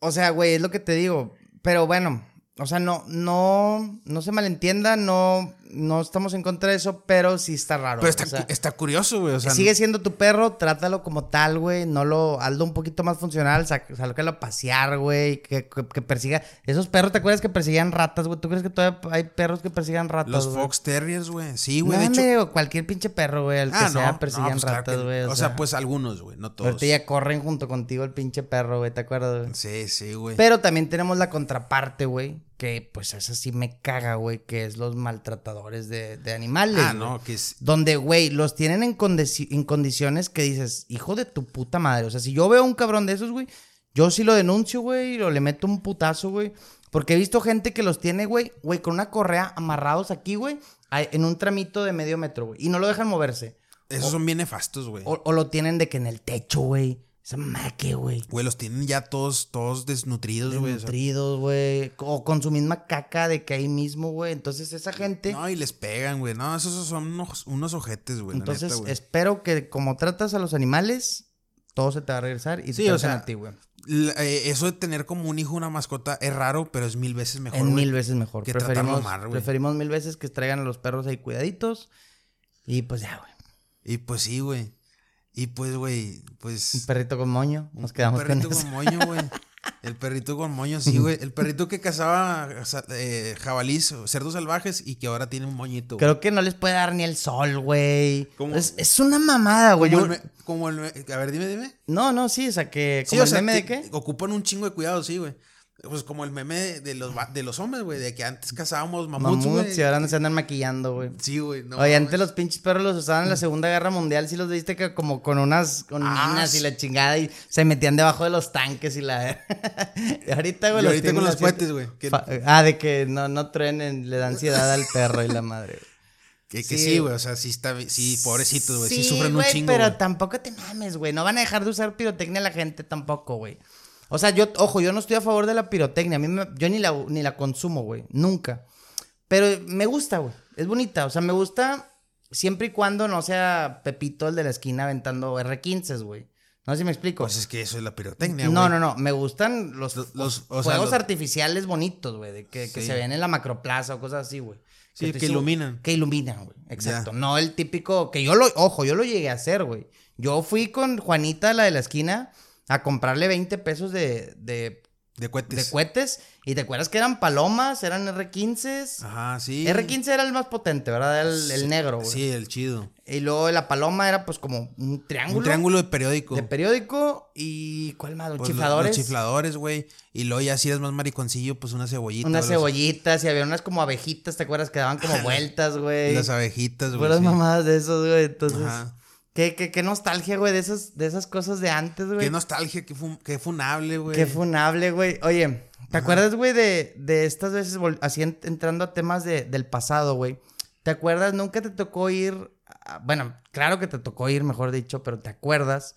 O sea, güey, es lo que te digo. Pero bueno, o sea, no, no, no se malentienda, no, no estamos en contra de eso, pero sí está raro. Pero está, o sea, cu- está curioso, güey. O sea, sigue siendo tu perro, trátalo como tal, güey. No lo, hazlo un poquito más funcional, sácalo a pasear, güey. Que, que, que persiga. Esos perros, ¿te acuerdas que perseguían ratas, güey? ¿Tú crees que todavía hay perros que persigan ratas? los? Fox Terriers, güey. Sí, No, güey. de hecho. hombre, cualquier pinche perro, güey, al que Ah, sea, no. persigan no, pues ratas, güey. O, sea, pues algunos, güey, no todos. Ahorita ya corren junto contigo el pinche perro, güey, ¿te acuerdas, güey? Sí, sí, güey. Pero también tenemos la contraparte, güey, que pues esa sí me caga, güey, que es los maltratadores de, de animales. Ah, no, que es. Donde, güey, los tienen en, condici- en condiciones que dices, hijo de tu puta madre. O sea, si yo veo un cabrón de esos, güey, yo sí lo denuncio, güey, o le meto un putazo, güey. Porque he visto gente que los tiene, güey, güey, con una correa amarrados aquí, güey, en un tramito de medio metro, güey. Y no lo dejan moverse. Esos son bien nefastos, güey. O, o lo tienen de que en el techo, güey. Esa maque, güey. Güey, los tienen ya todos, todos desnutridos, güey. Desnutridos, güey. O con su misma caca de que ahí mismo, güey. Entonces, esa gente. No, y les pegan, güey. No, esos son unos, unos ojetes, güey. la entonces, neta, güey. espero que como tratas a los animales, todo se te va a regresar y Sí, te o sea, a ti, güey. La- eh, eso de tener como un hijo, una mascota, es raro, pero es mil veces mejor. Güey. mil veces mejor. que preferimos, mal, güey. preferimos mil veces que traigan a los perros ahí cuidaditos. Y pues ya, güey. Y pues sí, güey. Y pues, güey, Un pues. perrito con moño. Nos quedamos un con perrito eso. con moño, güey. El perrito con moño, sí, güey. El perrito que cazaba eh, jabalís, cerdos salvajes y que ahora tiene un moñito. güey. Creo que no les puede dar ni el sol, güey. Es, es una mamada, güey. como, Yo- el, como A ver, dime, dime. No, no, sí, o sea que. Sí, ¿Como o sea, meme de qué? Ocupan un chingo de cuidado, sí, güey. Pues como el meme de, los, de los hombres, güey. De que antes cazábamos mamuts, güey. Mamuts y ahora se andan maquillando, güey. Sí, güey. No, Oye, antes los pinches perros los usaban en la Segunda Guerra Mundial, sí los viste que como con unas con Ah, minas y sí. la chingada y se metían debajo de los tanques y la y ahorita güey Y los ahorita con los cohetes, güey. Que, Ah, de que no no truenen, le da ansiedad al perro y la madre. que, que sí. sí, güey. O sea, sí está. Sí, pobrecitos, güey. Sí, sufren un güey, chingo. pero güey. tampoco te mames, güey. No van a dejar de usar pirotecnia la gente tampoco, güey. O sea, yo, ojo, yo no estoy a favor de la pirotecnia. A mí me- yo ni la, ni la consumo, güey. Nunca. Pero me gusta, güey. Es bonita. O sea, me gusta siempre y cuando no sea Pepito el de la esquina aventando R15, güey. No sé si me explico. Pues es que eso es la pirotecnia, no, güey. no, no. Me gustan los, Los- los o sea, fuegos los- artificiales bonitos, güey. Que, se ven en la macroplaza o cosas así, güey. Sí, que iluminan. Que iluminan, güey. Exacto. Ya. No el típico. Que yo lo. Ojo, yo lo llegué a hacer, güey. Yo fui con Juanita, la de la esquina, a comprarle 20 pesos de, de De cohetes. de cohetes. Y te acuerdas que eran palomas, eran R15s. Ajá, sí. R15 era el más potente, ¿verdad? El, el negro, güey. Sí, el chido. Y luego la paloma era pues como un triángulo. Un triángulo de periódico. De periódico. ¿Y cuál más? Los Pues, chifladores. Los chifladores, güey. Y luego ya si eres más mariconcillo, pues una cebollita. Unas cebollitas y había unas como abejitas, ¿te acuerdas? Que daban como vueltas, güey. Las abejitas, güey. Sí. mamadas de esos, güey. Entonces, Ajá. Qué, qué, qué nostalgia, güey, de esas, de esas cosas de antes, güey. Qué nostalgia, qué, fu- qué funable, güey. Qué funable, güey. Oye, ¿te acuerdas, güey, de, de estas veces, así en- entrando a temas de, del pasado, güey? ¿Te acuerdas? Nunca te tocó ir, a- bueno, claro que te tocó ir, mejor dicho, pero ¿te acuerdas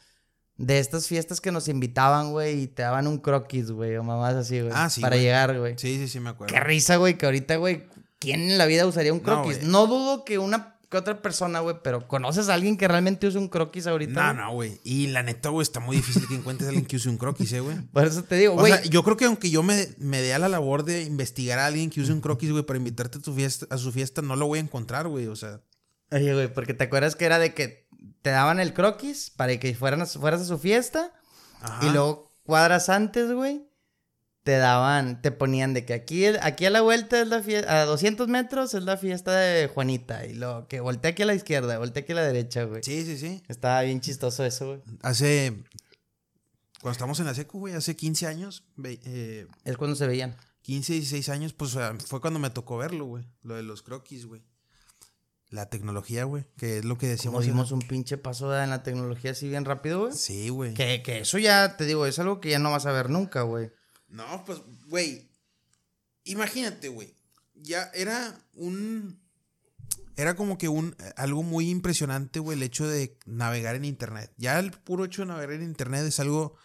de estas fiestas que nos invitaban, güey, y te daban un croquis, güey, o mamás así, güey? Ah, sí, Para güey. llegar, güey. Sí, sí, sí, me acuerdo. Qué risa, güey, que ahorita, güey, ¿quién en la vida usaría un croquis? No, dudo que una que otra persona, güey, pero ¿conoces a alguien que realmente use un croquis ahorita? No, no, güey. Y la neta, güey, está muy difícil que encuentres a alguien que use un croquis, eh, güey. Por eso te digo, O güey. sea, yo creo que aunque yo me, me dé a la labor de investigar a alguien que use un croquis, güey, para invitarte a, tu fiesta, a su fiesta, no lo voy a encontrar, güey. O sea, Oye, güey, porque te acuerdas que era de que te daban el croquis para que fueran a, fueras a su fiesta ajá. y luego cuadras antes, güey, te daban, te ponían de que aquí, aquí a la vuelta es la fiesta, a 200 metros es la fiesta de Juanita y luego que voltea aquí a la izquierda, voltea aquí a la derecha, güey. Sí, sí, sí. Estaba bien chistoso eso, güey. Hace. Cuando estamos en la secu, güey, hace 15 años, eh, Es cuando se veían. 15, 16 años, pues sea, fue cuando me tocó verlo, güey. Lo de los croquis, güey. La tecnología, güey, que es lo que decimos. dimos un pinche paso en la tecnología así bien rápido, güey. Sí, güey. Que, que eso ya, te digo, es algo que ya no vas a ver nunca, güey. No, pues, güey. Imagínate, güey. Ya era un. Era como que un algo muy impresionante, güey, el hecho de navegar en internet. Ya el puro hecho de navegar en internet es algo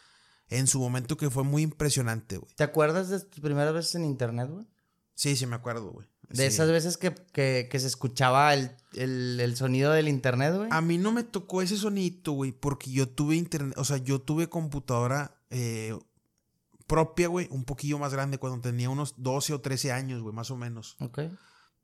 en su momento que fue muy impresionante, güey. ¿Te acuerdas de tus primeras veces en internet, güey? Sí, sí me acuerdo, güey. De Sí. esas veces que, que, que se escuchaba el, el, el sonido del internet, güey. A mí no me tocó ese sonito, güey, porque yo tuve internet, o sea, yo tuve computadora eh, propia, güey, un poquillo más grande cuando tenía unos 12 o 13 años, güey, más o menos. Ok.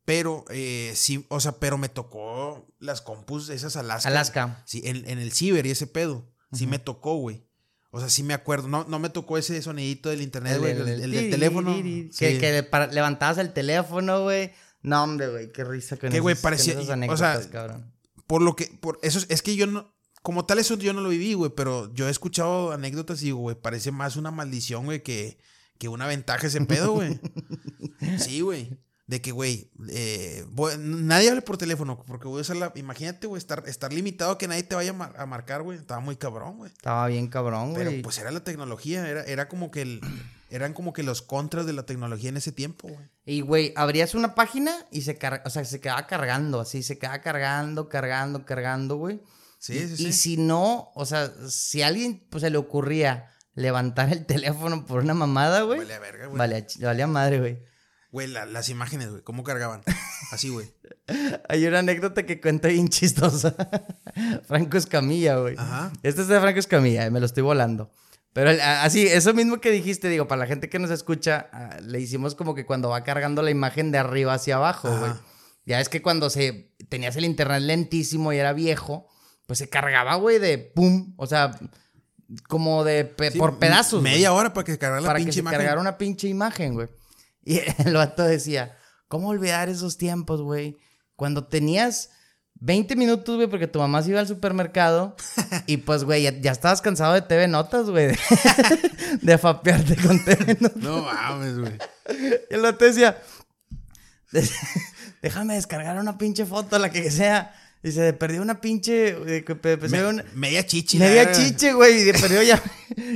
Pero, eh, sí, o sea, pero me tocó las compus esas Alaska. Alaska. Sí, en, en el ciber y ese pedo. Sí me tocó, güey. O sea, sí me acuerdo. No, no me tocó ese sonidito del internet, güey. El, el del teléfono. tiri, Sí. Que, que para- levantabas el teléfono, güey. No, hombre, güey, qué risa Que, güey, parecía- esas o anécdotas, sea, cabrón. Por lo que, por eso, es- es que yo no, como tal eso yo no lo viví, güey, pero yo he escuchado anécdotas y digo, güey, parece más una maldición, güey, que, que una ventaja ese pedo, güey. sí, güey. De que, güey, eh, nadie hable por teléfono, porque voy a usar la, imagínate, güey, estar, estar limitado a que nadie te vaya a, mar- a marcar, güey, estaba muy cabrón, güey. Estaba bien cabrón, Pero güey. pues era la tecnología, era, era como que el, eran como que los contras de la tecnología en ese tiempo, güey. Y, güey, abrías una página y se carga, o sea, se quedaba cargando, así, se quedaba cargando, cargando, cargando, güey. Sí, y, sí, sí. y si no, o sea, si a alguien pues, se le ocurría levantar el teléfono por una mamada, güey. Vale a verga, güey. Vale, a ch- valía madre, güey. Güey, la- las imágenes, güey, ¿cómo cargaban? Así, güey. Hay una anécdota que cuenta bien chistosa. Franco Escamilla, güey. Ajá. Este es de Franco Escamilla, me lo estoy volando. Pero a- así, eso mismo que dijiste, digo, para la gente que nos escucha, ah, le hicimos como que cuando va cargando la imagen de arriba hacia abajo, güey. Ya es que cuando se tenías el internet lentísimo y era viejo, pues se cargaba, güey, de pum, o sea, como de Sí, por pedazos. Media hora para que cargara la para que pinche se imagen. cargara una pinche imagen, güey. Y el vato decía, ¿cómo olvidar esos tiempos, güey? Cuando tenías 20 minutos, güey, porque tu mamá se iba al supermercado y pues, güey, ya, ya estabas cansado de TV Notas, güey, de, de fapearte con TV Notas. No mames, güey. Y el vato decía, déjame descargar una pinche foto, la que sea. Dice, de perdió una pinche... eh, se Me- una- media chichi. Media chiche, güey, y perdió ya...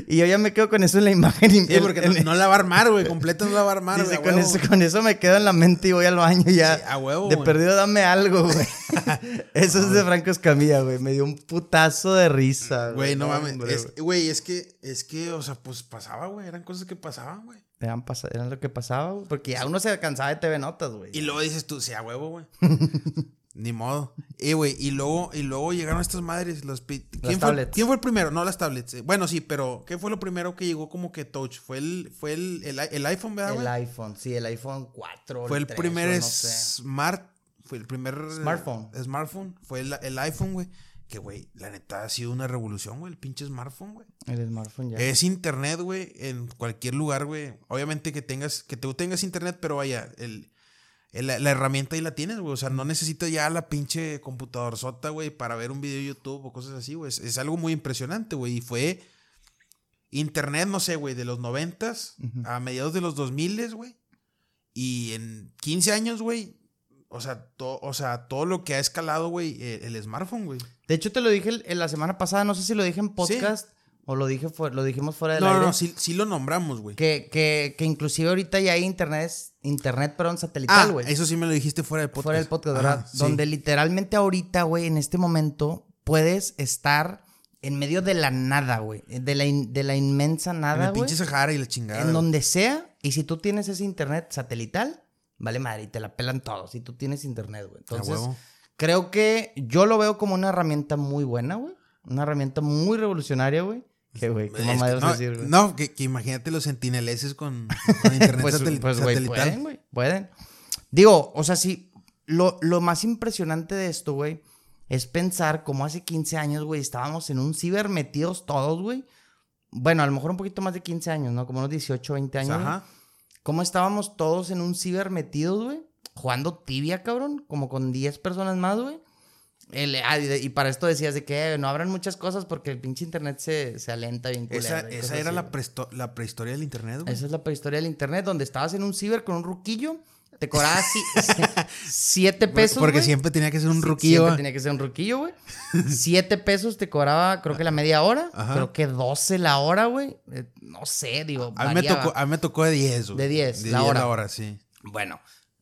Y yo ya me quedo con eso en la imagen. y Sí, el- porque el- no, no la va a armar, güey. Completa no la va a armar, güey. con, eso, con eso me quedo en la mente y voy al baño ya. Sí, a huevo, De perdido, dame algo, güey. eso es de Franco Escamilla, güey. Me dio un putazo de risa, güey. Güey, no mames. Es- güey. Es que, es que, o sea, pues pasaba, güey. Eran cosas que pasaban, güey. Eran, lo que pasaba, güey. Porque ya uno se cansaba de TV Notas, güey. Y luego dices tú, sí, a huevo, güey. Ni modo. Y, güey, y luego, y luego llegaron estas madres, los pi- ¿Quién, fue. ¿Quién fue el primero? No, las tablets. Eh, Bueno, sí, pero ¿qué fue lo primero que llegó como que touch? Fue el, fue el, el, el iPhone, ¿verdad, El iPhone, sí, el iPhone 4. Fue el 3, primer no sé. smart, fue el primer Smartphone. Smartphone, fue el, el iPhone, güey, Que, güey, la neta ha sido una revolución, güey, el pinche smartphone, güey. El smartphone ya. Es internet, güey, en cualquier lugar, güey. Obviamente que tengas, que tú tengas internet, pero vaya, el- la, la herramienta ahí la tienes, güey. O sea, no necesitas ya la pinche computador sota, güey, para ver un video de YouTube o cosas así, güey. Es, es algo muy impresionante, güey. Y fue internet, no sé, güey, de los noventas a mediados de los dos miles, güey. Y en 15 años, güey. O sea, to- o sea, todo lo que ha escalado, güey, eh, el smartphone, güey. De hecho, te lo dije el- en la semana pasada, no sé si lo dije en podcast o lo dije lo dijimos fuera del No, no, aire. no, sí, sí lo nombramos, güey. Que, que, que inclusive ahorita ya hay internet, internet, perdón, satelital, Ah, güey. eso sí me lo dijiste fuera del podcast. fuera del podcast, Ajá, ¿verdad? sí. Donde literalmente ahorita, güey, en este momento, puedes estar en medio de la nada, güey. De la, in- de la inmensa En nada, el güey. pinche Sahara y la chingada. En donde sea. Y si tú tienes ese internet satelital, vale madre, y te la pelan todos. Si tú tienes internet, güey. Entonces, creo que yo lo veo como una herramienta muy buena, güey. Una herramienta muy revolucionaria, güey. Qué, güey, qué mamá que- ibas no, decir, güey. no, que, que imagínate los sentineleses con, con internet pues, satel- pues, güey, satelital. pueden, güey, pueden. Digo, o sea, sí, lo, lo más impresionante de esto, güey, es pensar como hace 15 años, güey, estábamos en un ciber metidos todos, güey. Bueno, a lo mejor un poquito más de 15 años, ¿no? Como unos 18, 20 años. Ajá. ¿Cómo estábamos todos en un ciber metidos, güey? Jugando tibia, cabrón, como con 10 personas más, güey. El- ah, y, para esto decías de que eh, no habrán muchas cosas porque el pinche internet se, se alenta bien Esa, esa era la, presto- la prehistoria del internet, güey. Esa es la prehistoria del internet, donde estabas en un ciber con un ruquillo, te cobraba si- siete pesos. Porque siempre tenía que ser un ruquillo. Siempre tenía que ser un ruquillo, güey. Siete pesos te cobraba, creo que la media hora. Ajá. Creo que 12 la hora, güey. Eh, no sé, digo. A mí, me tocó, a mí me tocó de 10, güey. De 10, De la 10 hora. la hora, sí. Bueno,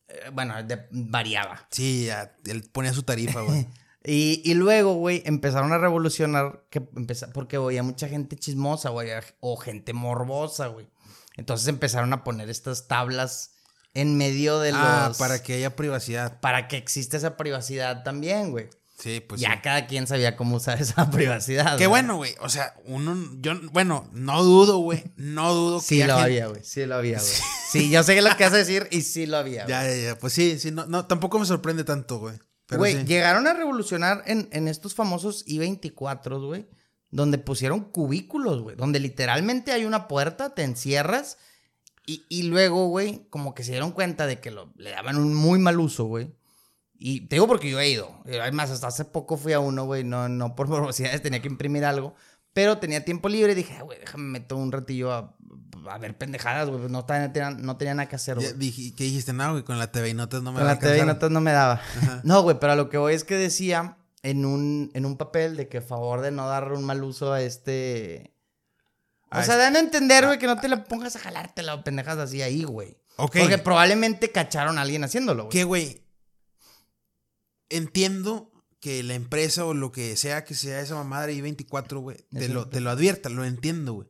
eh, bueno, de- variaba. Sí, ya, él ponía su tarifa, güey. Y, y luego, güey, empezaron a revolucionar, que empeza- porque había mucha gente chismosa, güey, o gente morbosa, güey. Entonces empezaron a poner estas tablas en medio de los... ah, para que haya privacidad. Para que exista esa privacidad también, güey. Sí, pues ya sí. cada quien sabía cómo usar esa privacidad. Qué bueno, güey. O sea, uno, yo, bueno, no dudo, güey. No dudo que Sí lo gente- había, güey. Sí lo había, güey. Sí, yo sé lo que vas a decir y sí lo había, güey. Ya, ya, ya. Pues sí, sí, no, no, tampoco me sorprende tanto, güey. Güey, sí. llegaron a revolucionar en, en estos famosos I-24, güey, donde pusieron cubículos, güey, donde literalmente hay una puerta, te encierras y, y luego, güey, como que se dieron cuenta de que lo, le daban un muy mal uso, güey. Y te digo porque yo he ido. Eh, Además, hasta hace poco fui a uno, güey, no, no por morbosidades, tenía que imprimir algo. Pero tenía tiempo libre y dije, "Ah, güey, déjame meto un ratillo a, a ver pendejadas, güey. pues No, no tenía nada que hacer, güey. ¿Qué dijiste? No, güey, con la TV y notas no me Con va a la TV y notas no me daba. No, güey, pero a lo que voy es que decía en un, en un papel de que a favor de no dar un mal uso a este. O sea, este- dan a entender, güey, que no te la pongas a jalártela o pendejas así ahí, güey. Ok. Porque probablemente cacharon a alguien haciéndolo, güey. Que, güey, entiendo que la empresa o lo que sea que sea esa mamada de I-24, güey, te lo, te lo advierta, lo entiendo, güey.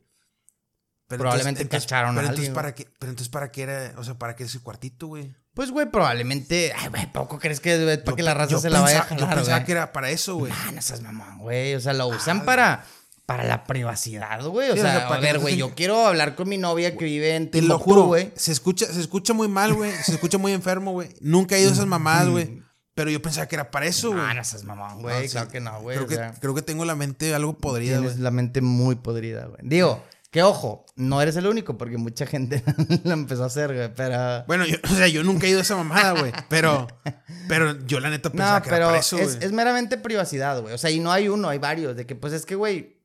Pero Probablemente entonces- cacharon a pero alguien, entonces. ¿para qué, pero entonces, ¿para qué era? O sea, ¿para qué ese cuartito, güey? Pues, güey, probablemente. Ay, güey, ¿poco crees que para Yo que la raza se la vaya a jalar, Yo pensaba güey? que era para eso, güey. Ah, no seas mamón, güey. O sea, lo usan Ah, para, para la privacidad, güey. O Sí, o sea, sea, a ver, no güey, yo quiero hablar con mi novia que vive en Te lo juro, güey. Se escucha, se escucha muy mal, güey. Se escucha muy enfermo, güey. Nunca he ido a esas mamadas, güey. Pero yo pensaba que era para eso, güey. Ah, no seas mamón, güey. No, sí. Claro que no, güey. Creo, o que, sea, creo que tengo la mente algo podrida, tienes güey. la mente muy podrida, güey. Digo, que ojo, no eres el único porque mucha gente lo empezó a hacer, güey. Pero. Bueno, yo, o sea, yo nunca he ido a esa mamada, güey. Pero, pero yo la neta pensaba No, que era pero para eso, es, güey. es meramente privacidad, güey. O sea, y no hay uno, hay varios. De que, pues es que, güey,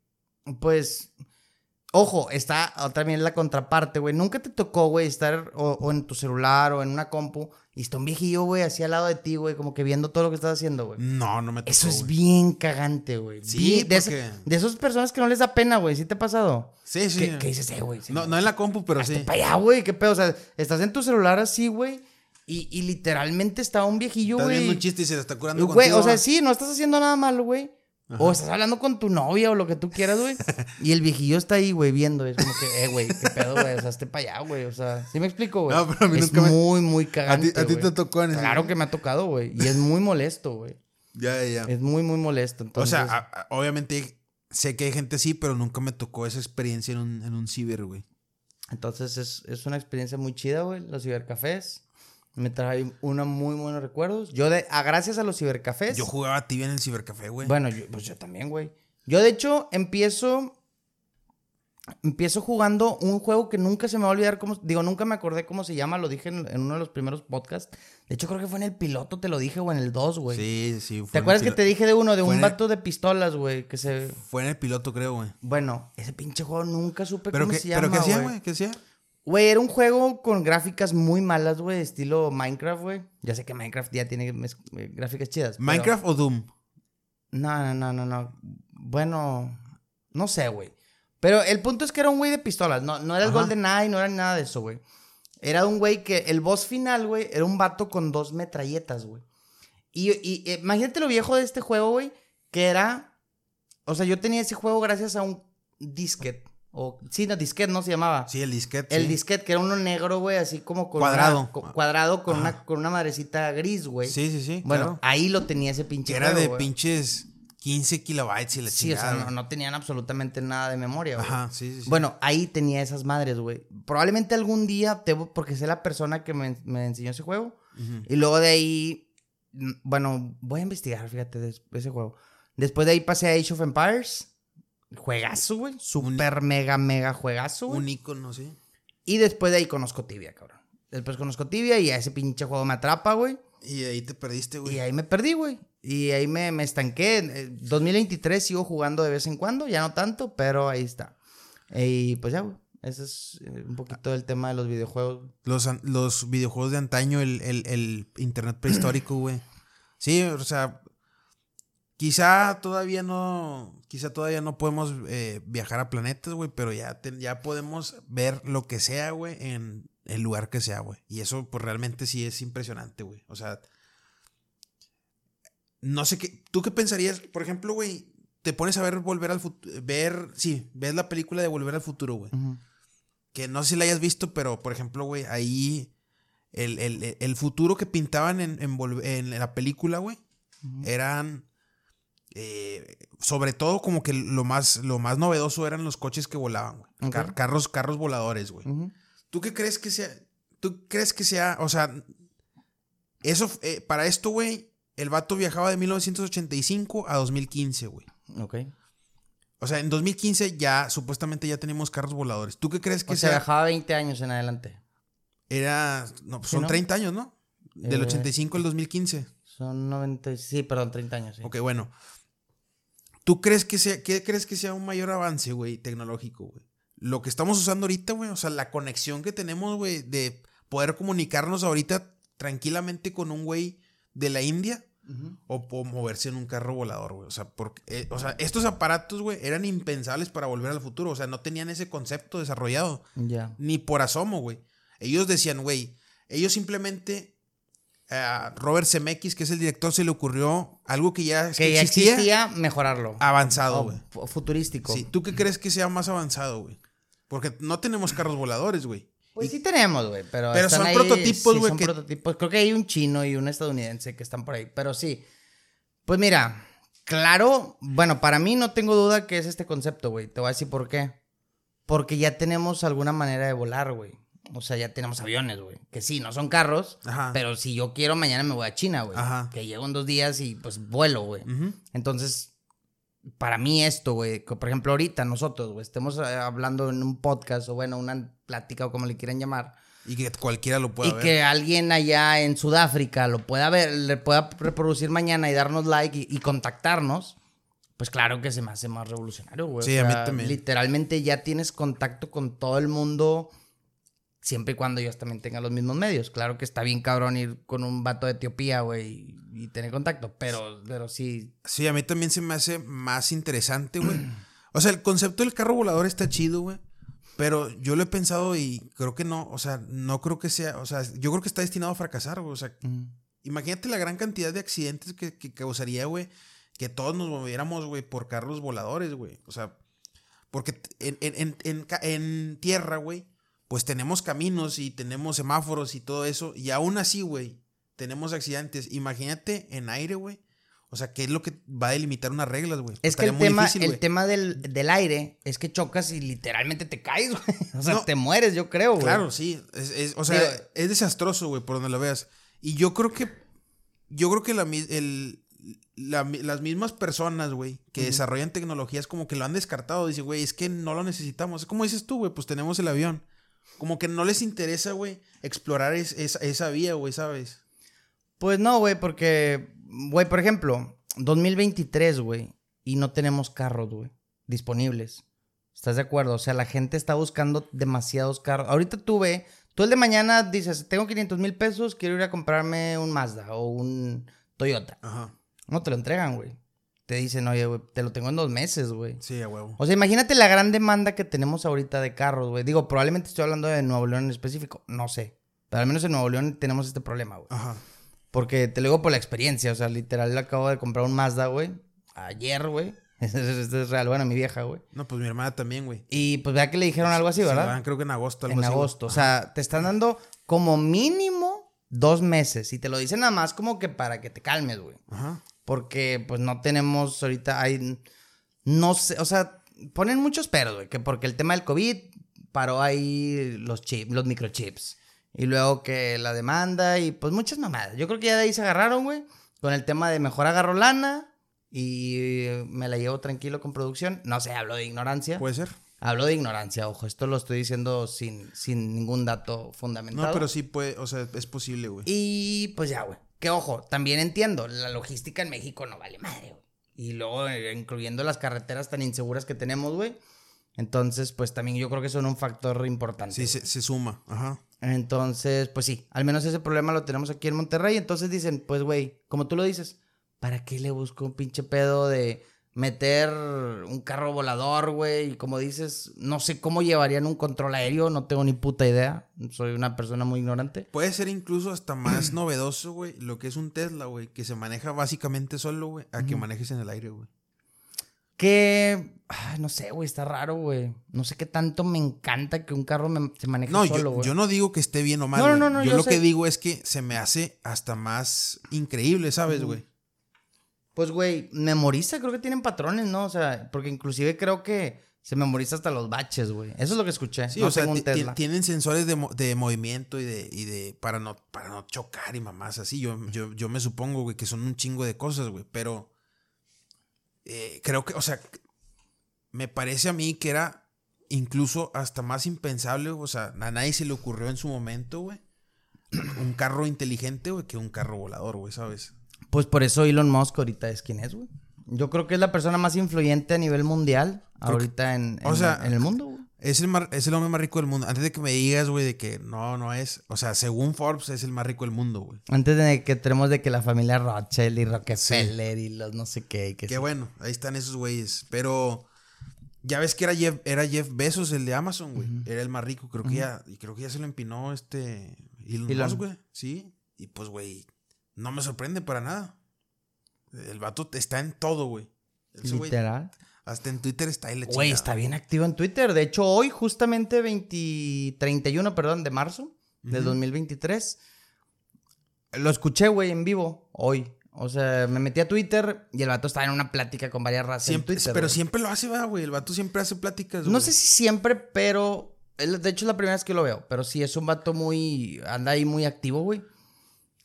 pues. Ojo, está también la contraparte, güey. Nunca te tocó, güey, estar o, o en tu celular o en una compu y está un viejillo, güey, así al lado de ti, güey, como que viendo todo lo que estás haciendo, güey. No, no me tocó, Eso es güey. bien cagante, güey. Sí, Bien- de, porque- de esas personas que no les da pena, güey. ¿Sí te ha pasado? Sí, sí. ¿Qué, qué dices, eh, güey? Sí, No, no en la compu, pero sí. Para allá, güey. ¿Qué pedo? O sea, estás en tu celular así, güey. Y, y literalmente está un viejillo, güey. viendo un chiste y se está curando Güey, contigo, o sea, sí, no estás haciendo nada malo, güey. O estás hablando con tu novia o lo que tú quieras, güey. y el viejillo está ahí, güey, viendo. Es como que, eh, güey, qué pedo, güey. O sea, esté para allá, güey. O sea, ¿sí me explico, güey? No, pero a mí es nunca me- muy, muy A ti, cagante, a ti te tocó en ese. Claro que me ha tocado, güey. Y es muy molesto, güey. Ya, ya, ya. Es muy, muy molesto. O sea, a- a- obviamente sé que hay gente así, pero nunca me tocó esa experiencia en un, en un ciber, güey. entonces es, es una experiencia muy chida, güey. Los cibercafés. Me trae unos muy buenos recuerdos. Yo, de, a, gracias a los cibercafés. Yo jugaba tibia en el cibercafé, güey. Bueno, yo, pues yo también, güey. Yo, de hecho, empiezo. Empiezo jugando un juego que nunca se me va a olvidar cómo. Digo, nunca me acordé cómo se llama. Lo dije en, en uno de los primeros podcasts. De hecho, creo que fue en el piloto, te lo dije, o en el 2, güey. Sí, sí. ¿Te acuerdas que te dije de uno, de fue un el- vato de pistolas, güey? Que se. Fue en el piloto, creo, güey. Bueno, ese pinche juego nunca supe ¿Pero cómo qué, se llama. ¿pero qué hacía, güey? ¿Qué hacía? Güey, era un juego con gráficas muy malas, güey, estilo Minecraft, güey. Ya sé que Minecraft ya tiene eh, gráficas chidas. pero- ¿Minecraft o Doom? No, no, no, no, no. Bueno, no sé, güey. Pero el punto es que era un güey de pistolas. No, no era el. Golden Eye, no era nada de eso, güey. Era un güey que el boss final, güey, era un vato con dos metralletas, güey. Y, y eh, imagínate lo viejo de este juego, güey, que era... O sea, yo tenía ese juego gracias a un disquete. O, sí, no, disquete no se llamaba. Sí, el disquete. El sí. disquete, que era uno negro, güey, así como con Cuadrado. una- co- cuadrado con Ajá. una, con una madrecita gris, güey. Sí, sí, sí. Bueno, claro. ahí lo tenía ese pinche Que era juego, de güey. pinches 15 kilobytes y la Sí, o sea, no, no tenían absolutamente nada de memoria, güey. Ajá, sí, sí, sí. Bueno, ahí tenía esas madres, güey. Probablemente algún día, te, porque sé la persona que me, me enseñó ese juego. Y luego de ahí, mm, bueno, voy a investigar, fíjate, de ese juego. Después de ahí pasé a Age of Empires. Juegazo, güey. Super, mega, mega juegazo, güey. Un icono, sí. Y después de ahí conozco Tibia, cabrón. Después conozco Tibia y a ese pinche juego me atrapa, güey. Y ahí te perdiste, güey. Y ahí me perdí, güey. Y ahí me, me estanqué. Eh, 2023 sigo jugando de vez en cuando, ya no tanto, pero ahí está. Y pues ya, güey. Ese es eh, un poquito el tema de los videojuegos. Los, los videojuegos de antaño, el, el- el internet prehistórico, güey. Sí, o sea, quizá todavía no, quizá todavía no podemos eh, viajar a planetas, güey, pero ya, te- ya podemos ver lo que sea, güey, en el lugar que sea, güey. Y eso, pues realmente sí es impresionante, güey. O sea, no sé qué, ¿tú qué pensarías? Por ejemplo, güey, te pones a ver Volver al Futuro, ver, sí, ves la película de Volver al Futuro, güey que no sé si la hayas visto, pero por ejemplo, güey, ahí el, el- el futuro que pintaban en, en, en la película, güey, eran eh, sobre todo como que lo más, lo más novedoso eran los coches que volaban, güey. Car- carros, carros voladores, güey. ¿Tú qué crees que sea? ¿Tú crees que sea, o sea, eso, eh, para esto, güey, el vato viajaba de 1985 a 2015, güey. Ok. O sea, en 2015 ya, supuestamente ya tenemos carros voladores. ¿Tú qué crees que O sea, sea? viajaba 20 años en adelante. Era. No, pues Sí, son ¿no? 30 años, ¿no? Del Eh, 85 al 2015. Son 90. Sí, perdón, 30 años. Sí. Ok, bueno. ¿Tú crees que sea. ¿Qué crees que sea un mayor avance, güey, tecnológico, güey? Lo que estamos usando ahorita, güey. O sea, la conexión que tenemos, güey, de poder comunicarnos ahorita tranquilamente con un güey de la India. O, o moverse en un carro volador, güey. O sea, porque, eh, o sea, estos aparatos, güey, eran impensables para volver al futuro. O sea, no tenían ese concepto desarrollado. Ya. Ni por asomo, güey. Ellos decían, güey, ellos simplemente. A Robert Zemeckis, que es el director, se le ocurrió algo que ya, Que ya existía, mejorarlo. avanzado, güey. fu- futurístico. Sí, ¿tú qué crees que sea más avanzado, güey? Porque no tenemos carros voladores, güey. Pues Y- sí tenemos, güey, pero Pero están son ahí- prototipos, sí, güey, son que- prototipos. Creo que hay un chino y un estadounidense que están por ahí, pero sí. Pues mira, claro, bueno, para mí no tengo duda que es este concepto, güey. Te voy a decir por qué. Porque ya tenemos alguna manera de volar, güey. O sea, ya tenemos aviones, güey. Que sí, no son carros, Ajá. pero si yo quiero, mañana me voy a China, güey. Que llego en dos días y pues vuelo, güey. Ujú. Entonces, para mí esto, güey, que por ejemplo ahorita nosotros, güey, estemos eh, hablando en un podcast o bueno, una plática o como le quieran llamar, Y que cualquiera lo pueda y ver. que alguien allá en Sudáfrica lo pueda ver, le pueda reproducir mañana y darnos like y, y contactarnos, pues claro que se me hace más revolucionario, güey. Sí, a mí también. Literalmente ya tienes contacto con todo el mundo siempre y cuando ellos también tengan los mismos medios. Claro que está bien cabrón ir con un vato de Etiopía, güey, y, tener contacto, pero, pero sí, Sí, a mí también se me hace más interesante, güey. O sea, el concepto del carro volador está chido, güey. Pero yo lo he pensado y creo que no, o sea, no creo que sea, o sea, yo creo que está destinado a fracasar, güey. O sea, mm, imagínate la gran cantidad de accidentes que, que causaría, güey, que todos nos moviéramos, güey, por carros voladores, güey. O sea, porque en, en, en, en tierra, güey, pues tenemos caminos y tenemos semáforos y todo eso. Y aún así, güey, tenemos accidentes. Imagínate en aire, güey. O sea, ¿qué es lo que va a delimitar unas reglas, güey? Es que el tema, difícil, el tema del, del aire es que chocas y literalmente te caes, güey. O sea, No. te mueres, yo creo, güey. Claro, sí. Es, es- o sea, es desastroso, güey, por donde lo veas. Y yo creo que. Yo creo que la, mi- el- la mi- las mismas personas, güey, que desarrollan tecnologías, como que lo han descartado. Dicen, güey, es que no lo necesitamos. Como dices tú, güey, pues tenemos el avión. Como que no les interesa, güey, explorar es- esa, esa vía, güey, ¿sabes? Pues no, güey, porque, güey, por ejemplo, 2023, güey, y no tenemos carros, güey, disponibles. ¿Estás de acuerdo? O sea, la gente está buscando demasiados carros. Ahorita tú ve, tú el de mañana dices, tengo 500 mil pesos, quiero ir a comprarme un Mazda o un Toyota. Ajá. No te lo entregan, güey. Te dicen, oye, güey, te lo tengo en dos meses, güey. Sí, a huevo. O sea, imagínate la gran demanda que tenemos ahorita de carros, güey. Digo, probablemente estoy hablando de Nuevo León en específico, no sé. Pero al menos en Nuevo León tenemos este problema, güey. Ajá. Porque te lo digo por la experiencia, o sea, literal acabo de comprar un Mazda, güey. Ayer, güey. Esto es real, bueno, mi vieja, güey. No, pues mi hermana también, güey. Y pues vea que le dijeron algo así, ¿verdad? creo que en agosto, algo en así, agosto. O sea, te están dando como mínimo dos meses. Y te lo dicen nada más como que para que te calmes, güey. Ajá. Porque pues no tenemos ahorita, hay, no sé, o sea, ponen muchos peros, güey, que porque el tema del COVID paró ahí los chips, los microchips. Y luego que la demanda y pues muchas mamadas. Yo creo que ya de ahí se agarraron, güey, con el tema de mejor agarro lana y me la llevo tranquilo con producción. No sé, hablo de ignorancia. Puede ser. Hablo de ignorancia, ojo, esto lo estoy diciendo sin, sin ningún dato fundamentado. No, pero sí puede, o sea, es posible, güey. Y pues ya, güey. Que ojo, también entiendo, la logística en México no vale madre, güey. Y luego, eh, incluyendo las carreteras tan inseguras que tenemos, güey. Entonces, pues también yo creo que son un factor importante. Sí, se, se suma. Ajá. Entonces, pues sí, al menos ese problema lo tenemos aquí en Monterrey. Entonces dicen, pues, güey, como tú lo dices, ¿para qué le busco un pinche pedo de meter un carro volador, güey? Y como dices, no sé cómo llevarían un control aéreo, no tengo ni puta idea. Soy una persona muy ignorante. Puede ser incluso hasta más novedoso, güey, lo que es un Tesla, güey, que se maneja básicamente solo, güey, a que manejes en el aire, güey. Que, ay, no sé, güey, está raro, güey. No sé qué tanto me encanta que un carro me- se maneje No, solo, yo, güey. yo no digo que esté bien o mal, No, no, no, no, yo, yo lo sé. que digo es que se me hace hasta más increíble, ¿sabes, güey? Pues, güey, memoriza, creo que tienen patrones, ¿no? O sea, porque inclusive creo que se memoriza hasta los baches, güey. Eso es lo que escuché. Sí, no o sea, un Tesla. tienen sensores de, mo- de movimiento y de, y de para no para no chocar y mamás así. Yo, yo, yo me supongo, güey, que son un chingo de cosas, güey, pero eh, creo que, o sea, me parece a mí que era incluso hasta más impensable, o sea, a nadie se le ocurrió en su momento, güey, un carro inteligente, güey, que un carro volador, güey, ¿sabes? Pues por eso Elon Musk ahorita es quien es, güey. Yo creo que es la persona más influyente a nivel mundial Creo que- ahorita en, o sea, en el mundo, güey. Es el, mar- es el hombre más rico del mundo. Antes de que me digas, güey, de que no, no es. O sea, según Forbes, es el más rico del mundo, güey. Antes de que tenemos de que la familia Rothschild y Rockefeller y los no sé qué. que Qué bueno, ahí están esos güeyes. Pero ya ves que era Jeff, era Jeff Bezos, el de Amazon, güey. Era el más rico. Creo que ya, y creo que ya se lo empinó este Elon, Elon. Musk, güey. Sí. Y pues, güey, no me sorprende para nada. El vato está en todo, güey. Ese güey, Literal. hasta en Twitter está ahí Güey, está bien activo en Twitter. De hecho, hoy, justamente 20, 31, perdón, de marzo del 2023, lo escuché, güey, en vivo, hoy. O sea, me metí a Twitter y el vato estaba en una plática con varias razas Siempre, en Twitter. pero güey. siempre lo hace, va, güey. El vato siempre hace pláticas, No sé si siempre, pero... De hecho, es la primera vez que lo veo. Pero sí, es un vato muy... Anda ahí muy activo, güey.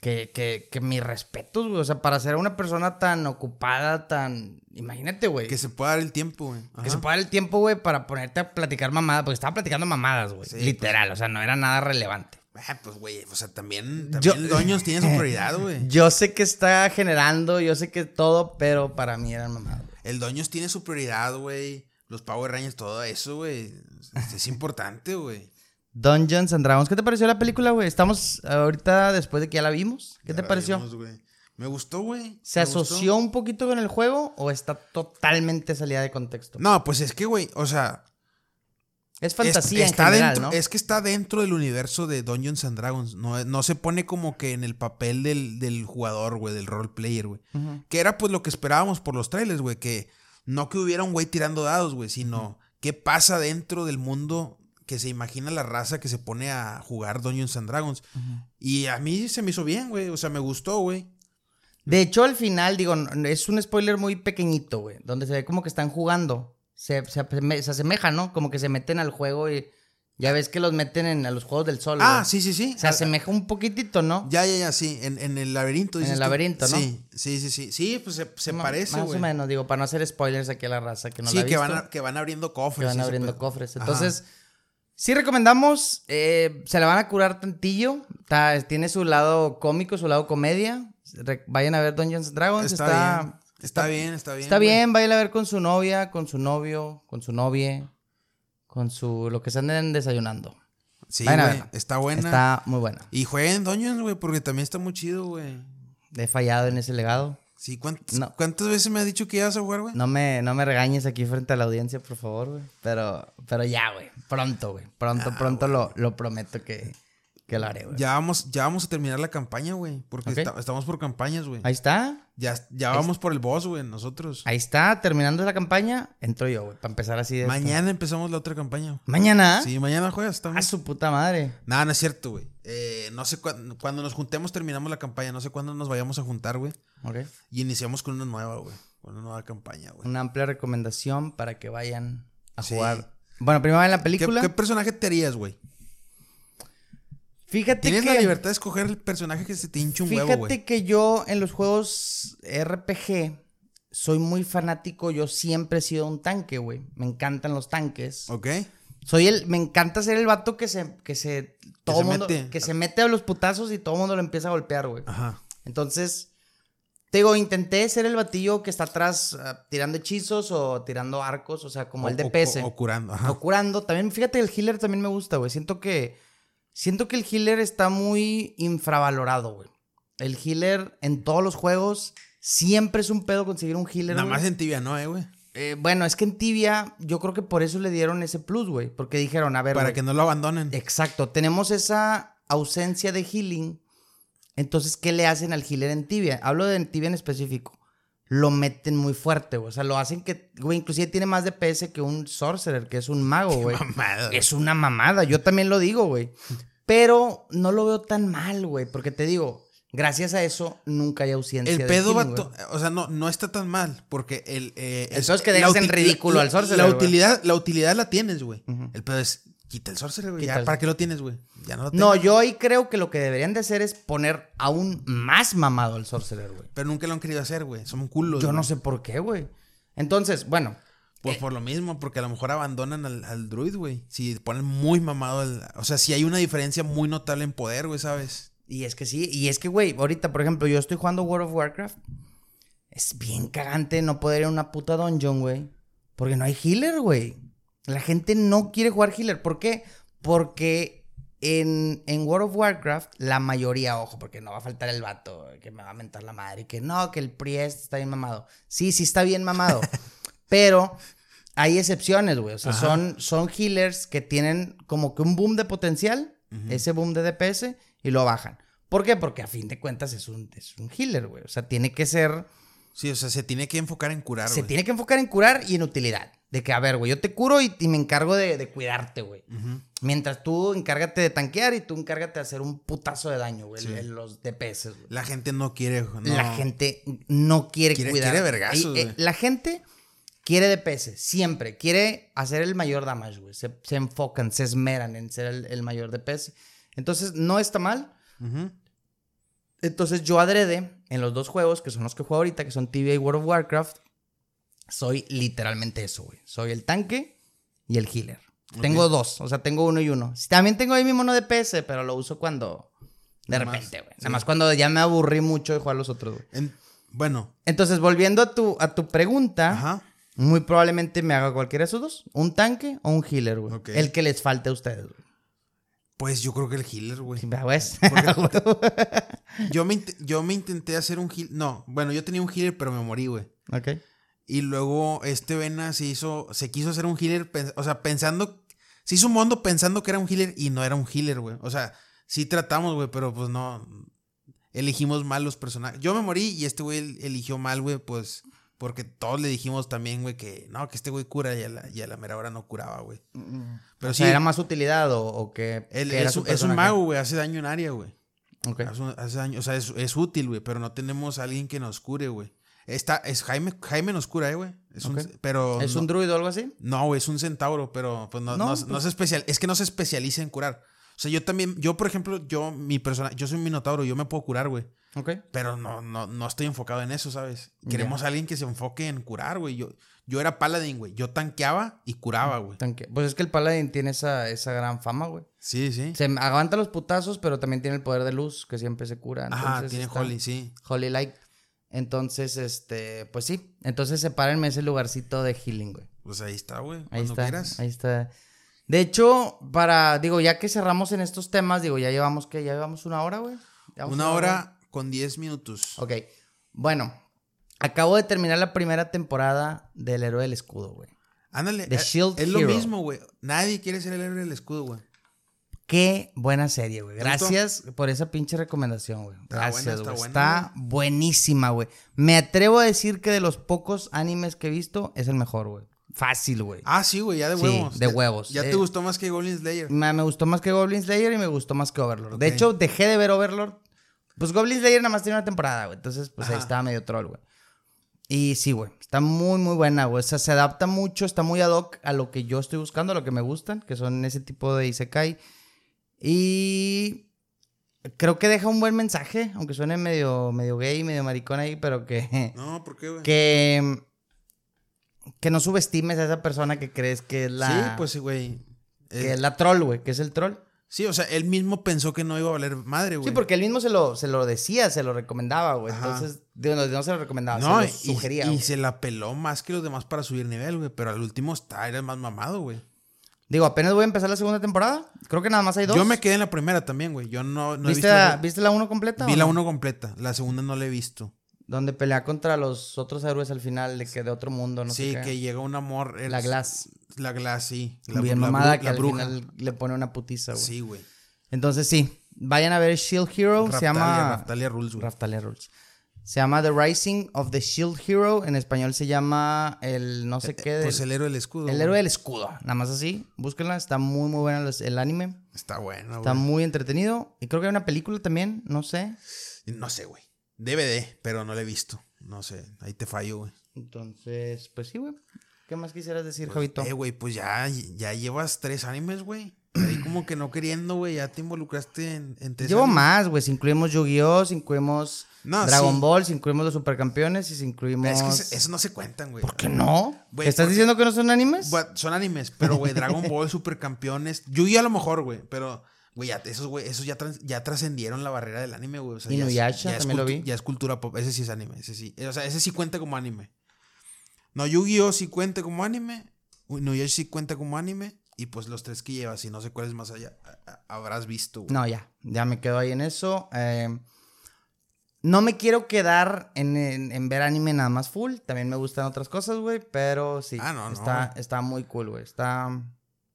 Que, que, que mis respetos, güey. O sea, para ser una persona tan ocupada, tan... Imagínate, güey. Que se pueda dar el tiempo, güey. Que se pueda dar el tiempo, güey, para ponerte a platicar mamadas. Porque estaba platicando mamadas, güey. Sí, Literal, o sea, no era nada relevante. Ah, pues, güey, o sea, también, Yo- también Doños tiene su prioridad, güey. Yo sé que está generando, yo sé que todo, pero para mí eran mamadas. güey. El Doños tiene su prioridad, güey. Los Power Rangers, todo eso, güey. Es importante, güey. Dungeons and Dragons. ¿Qué te pareció la película, güey? Estamos ahorita después de que ya la vimos. ¿Qué Ya te pareció? vimos, güey. Me gustó, güey. ¿Se gustó. asoció un poquito con el juego o está totalmente salida de contexto? No, pues es que, güey, o sea. Es es- fantasía está en general, dentro, ¿no? Es que está dentro del universo de Dungeons and Dragons. No, no se pone como que en el papel del, del jugador, güey, del role player, güey. Que era pues lo que esperábamos por los trailers, güey. Que no que hubiera un güey tirando dados, güey, sino qué pasa dentro del mundo que se imagina la raza que se pone a jugar Dungeons and Dragons. Y a mí se me hizo bien, güey. O sea, me gustó, güey. De hecho, al final, digo, es un spoiler muy pequeñito, güey. Donde se ve como que están jugando. Se, se, aseme- se asemeja, ¿no? Como que se meten al juego y ya ves que los meten en a los juegos del sol. Ah, sí, sí, sí. Se asemeja un poquitito, ¿no? Ya, ya, ya, sí. En, en el laberinto. En dices el tú. laberinto, ¿no? Sí, sí, sí, sí. Sí, pues se, se parece, Más o menos, digo, para no hacer spoilers aquí a la raza que no sí, la ha que van, a- que van abriendo cofres. que van abriendo cofres. Ajá. Sí recomendamos. eh, se la van a curar tantillo. Está- tiene su lado cómico, su lado comedia. Re- vayan a ver Dungeons Dragons. Está, Está, bien. Está bien, está bien. Está güey. bien, vayan a ver con su novia, con su novio, con su novia, con su. lo que se anden desayunando. Sí, güey. Está buena. Está muy buena. Y jueguen Dungeons, güey, porque también está muy chido, güey. He fallado en ese legado. Sí, ¿cuántas, No. ¿cuántas veces me has dicho que ibas a jugar, güey? No me, no me regañes aquí frente a la audiencia, por favor, güey. Pero, pero ya, güey. Pronto, güey. Pronto, Ah, pronto lo, lo prometo que, que lo haré, güey. Ya vamos, ya vamos a terminar la campaña, güey. Porque estamos por campañas, güey. Ahí está. Ya, ya vamos por el boss, güey, nosotros. Ahí está. Terminando la campaña, entro yo, güey. Para empezar así de. Mañana empezamos la otra campaña. ¿Mañana? Sí, mañana juegas A también. su puta madre. Nada, no es cierto, güey. Eh, no sé cuándo, cuando nos juntemos terminamos la campaña. No sé cuándo nos vayamos a juntar, güey. Ok. Y iniciamos con una nueva, güey. Con una nueva campaña, güey. Una amplia recomendación para que vayan a Sí. jugar. Bueno, primero en la ¿Qué, película. qué personaje te harías, güey? Fíjate Tienes que. la libertad de escoger el personaje que se te hinche un Fíjate huevo, güey. que yo en los juegos RPG soy muy fanático. Yo siempre he sido un tanque, güey. Me encantan los tanques. ¿Ok? Soy el. Me encanta ser el vato que se. Que se. Todo se mundo. mete. Que se mete a los putazos y todo el mundo lo empieza a golpear, güey. Ajá. Entonces. Te digo, intenté ser el batillo que está atrás ah, tirando hechizos o tirando arcos, o sea, como O- el o- DPS. O, curando, ajá. O curando. También, fíjate, el healer también me gusta, güey. Siento que. Siento que el healer está muy infravalorado, güey. El healer en todos los juegos siempre es un pedo conseguir un healer. Nada güey. más en tibia, ¿no, eh, güey? Eh, bueno, es que en Tibia, yo creo que por eso le dieron ese plus, güey. Porque dijeron, a ver. Para que no lo abandonen. Exacto. Tenemos esa ausencia de healing. Entonces, ¿qué le hacen al healer en Tibia? Hablo de en Tibia en específico. Lo meten muy fuerte, güey. O sea, lo hacen que, güey, inclusive tiene más DPS que un sorcerer, que es un mago, güey. Mamada, güey. Es una mamada, yo también lo digo, güey. Pero no lo veo tan mal, güey, porque te digo, gracias a eso nunca hay ausencia El de pedo, güey. o sea, no, no está tan mal, porque el... eh, El que dejas en ridículo al sorcerer, La utilidad, la utilidad la tienes, güey. El pedo es, quita el sorcerer, güey. ¿Para qué lo tienes, güey? Ya no lo No, tengas. yo ahí creo que lo que deberían de hacer es poner aún más mamado al sorcerer, güey. Pero nunca lo han querido hacer, güey. Son culos. Yo no sé por qué, güey. Entonces, bueno, Pues por lo mismo, porque a lo mejor abandonan al, al druid, güey. Si ponen muy mamado el... O sea, si hay una diferencia muy notable en poder, güey, ¿sabes? Y es que sí, y es que, güey, ahorita, por ejemplo, yo estoy jugando World of Warcraft. Es bien cagante no poder ir a una puta dungeon, güey. Porque no hay healer, güey. La gente no quiere jugar healer. ¿Por qué? Porque en, en World of Warcraft, la mayoría, ojo, porque no va a faltar el vato que me va a mentar la madre. Y que no, que el priest está bien mamado. Sí, sí está bien mamado. pero hay excepciones, güey. O sea, Ajá. son, son healers que tienen como que un boom de potencial, ese boom de DPS, y lo bajan. ¿Por qué? Porque a fin de cuentas es un, es un healer, güey. O sea, tiene que ser. Sí, o sea, se tiene que enfocar en curar, Se güey. tiene que enfocar en curar y en utilidad. De que, a ver, güey, yo te curo y, y me encargo de, de cuidarte, güey. Mientras tú encárgate de tanquear y tú encárgate de hacer un putazo de daño, güey, Sí. en los DPS, güey. La gente no quiere... no. La gente no quiere, Quiere- cuidar. quiere vergazos, Y, eh, güey. la gente quiere DPS, siempre. Quiere hacer el mayor damage, güey. Se, se enfocan, se esmeran en ser el, el mayor DPS. Entonces, no está mal. Entonces, yo adrede en los dos juegos, que son los que juego ahorita, que son Tibia y World of Warcraft, soy literalmente eso, güey. Soy el tanque y el healer. Tengo dos, o sea, tengo uno y uno. También tengo ahí mi mono DPS, pero lo uso cuando... De Nada repente, güey. sí. Nada más cuando ya me aburrí mucho de jugar los otros, güey. En- Bueno, Entonces, volviendo a tu, a tu pregunta, ajá. muy probablemente me haga cualquiera de esos dos. Un tanque o un healer, güey. El que les falte a ustedes, güey. Pues yo creo que el healer, güey. ¿ves? Yo me, yo me intenté hacer un heal. No, bueno, yo tenía un healer, pero me morí, güey. ok. Y luego este Vena se hizo, se quiso hacer un healer, o sea, pensando, se hizo un mundo pensando que era un healer y no era un healer, güey. O sea, sí tratamos, güey, pero pues no, elegimos mal los personajes. Yo me morí y este güey el- eligió mal, güey, pues porque todos le dijimos también, güey, que no, que este güey cura y a la, y a la mera hora no curaba, güey. Pero o sí, sea, ¿era más utilidad o, o que, él que era es, un- es mago, güey, hace daño en área, güey. Ok. Hace, años, o sea, es, es útil, güey, pero no tenemos a alguien que nos cure, güey. Está, es Jaime, Jaime nos cura, eh, güey. Es un, pero ¿Es no, un druido o algo así? no, güey, es un centauro, pero pues no, No, no, pues- no se especial, es que no se especializa en curar. O sea, yo también, yo por ejemplo, yo, mi persona, yo soy un minotauro, yo me puedo curar, güey. Ok. Pero no, no, no estoy enfocado en eso, ¿sabes? Queremos a alguien que se enfoque en curar, güey. Yo, yo era paladín, güey. Yo tanqueaba y curaba, güey. Tanque. Pues es que el paladín tiene esa, esa gran fama, güey. Sí, sí. Se aguanta los putazos, pero también tiene el poder de luz, que siempre se cura. Ajá, entonces tiene está- Holly, sí. Holy Light. Entonces, este, pues sí. Entonces sepárenme ese lugarcito de healing, güey. Pues ahí está, güey. Ahí Cuando está. quieras. Ahí está. De hecho, para, digo, ya que cerramos en estos temas, digo, ya llevamos, ¿qué? Ya llevamos una hora, güey. ¿Llevamos Una hora con 10 minutos. Ok. Bueno, acabo de terminar la primera temporada del Héroe del Escudo, güey. Ándale. The eh, Shield es lo mismo, güey. Nadie quiere ser el héroe del escudo, güey. Qué buena serie, güey. Gracias por esa pinche recomendación, güey. Gracias, está güey. Está buenísima, güey. Me atrevo a decir que de los pocos animes que he visto es el mejor, güey. Fácil, güey. Ah, sí, güey, ya de Sí, huevos. de Ya- huevos. Ya Eh, te gustó más que Goblin Slayer. Me, me gustó más que Goblin Slayer y me gustó más que Overlord. De hecho, dejé de ver Overlord. Pues Goblin Slayer nada más tiene una temporada, güey. Entonces, pues ahí Ajá. estaba medio troll, güey. Y sí, güey. Está muy, muy buena, güey. O sea, se adapta mucho, está muy ad hoc a lo que yo estoy buscando, a lo que me gustan, que son ese tipo de Isekai. Y creo que deja un buen mensaje, aunque suene medio, medio gay, medio maricón ahí, pero que, No, ¿por qué, güey? que, que no subestimes a esa persona que crees que es la, Sí, pues sí, güey. que Eh, es la troll, güey, que es el troll. Sí, o sea, él mismo pensó que no iba a valer madre, güey. Sí, porque él mismo se lo, se lo decía, se lo recomendaba, güey. Entonces, digo, no, no se lo recomendaba, No, se lo sugería. y se la peló más que los demás para subir nivel, güey. Pero al último está, era el más mamado, güey. Digo, apenas voy a empezar la segunda temporada. Creo que nada más hay dos. Yo me quedé en la primera también, güey. Yo no, no he ¿Viste, visto. la, la- ¿Viste la uno completa? Vi la no? uno completa. La segunda no la he visto. Donde pelea contra los otros héroes al final, de que de otro mundo, no sí, sé qué. que llega un amor. La Glass. La Glass, sí. La, Bien la mamada que la al bruja. final le pone una putiza, güey. Sí, güey. Entonces, sí. Vayan a ver Shield Hero. se llama... Raftalia Rules, güey. Raftalia Rules. Se llama The Rising of the Shield Hero. En español se llama el no sé qué. del- Pues el héroe del escudo. el güey. héroe del escudo. Nada más así. Búsquenla. Está muy, muy buena los- el anime. Está bueno, Está güey. muy entretenido. Y creo que hay una película también. No sé. No sé, güey. DVD, pero no la he visto. No sé. Ahí te fallo, güey. Entonces, pues sí, güey. ¿Qué más quisieras decir, Javito? Eh, güey, pues ya, ya llevas tres animes, güey. Ahí como que no queriendo, güey. Ya te involucraste en, en tres Llevo animes. más, güey. Si incluimos Yu-Gi-Oh!, si incluimos No, Dragon sí. Ball, si incluimos los supercampeones, y si incluimos. Es que eso no se cuentan, güey. ¿Por qué no? Güey, ¿Estás porque- diciendo que no son animes? Son animes, pero, güey, Dragon Ball, Supercampeones. Yugi a lo mejor, güey, pero, güey, ya, esos, güey, esos ya, trans- ya trascendieron la barrera del anime, güey. O sea, ya es- Inuyasha, ya es también lo vi. Ya es cultura pop. Ese sí es anime, ese sí. O sea, ese sí cuenta como anime. No, Yu-Gi-Oh! sí cuenta como anime. Inuyasha sí cuenta como anime. Y pues los tres que llevas, y no sé cuáles más allá habrás visto, güey. No, ya. Ya me quedo ahí en eso. Eh, no me quiero quedar en, en- en ver anime nada más full. También me gustan otras cosas, güey. Pero sí. Ah, no, no, está, güey. está muy cool, güey. Está.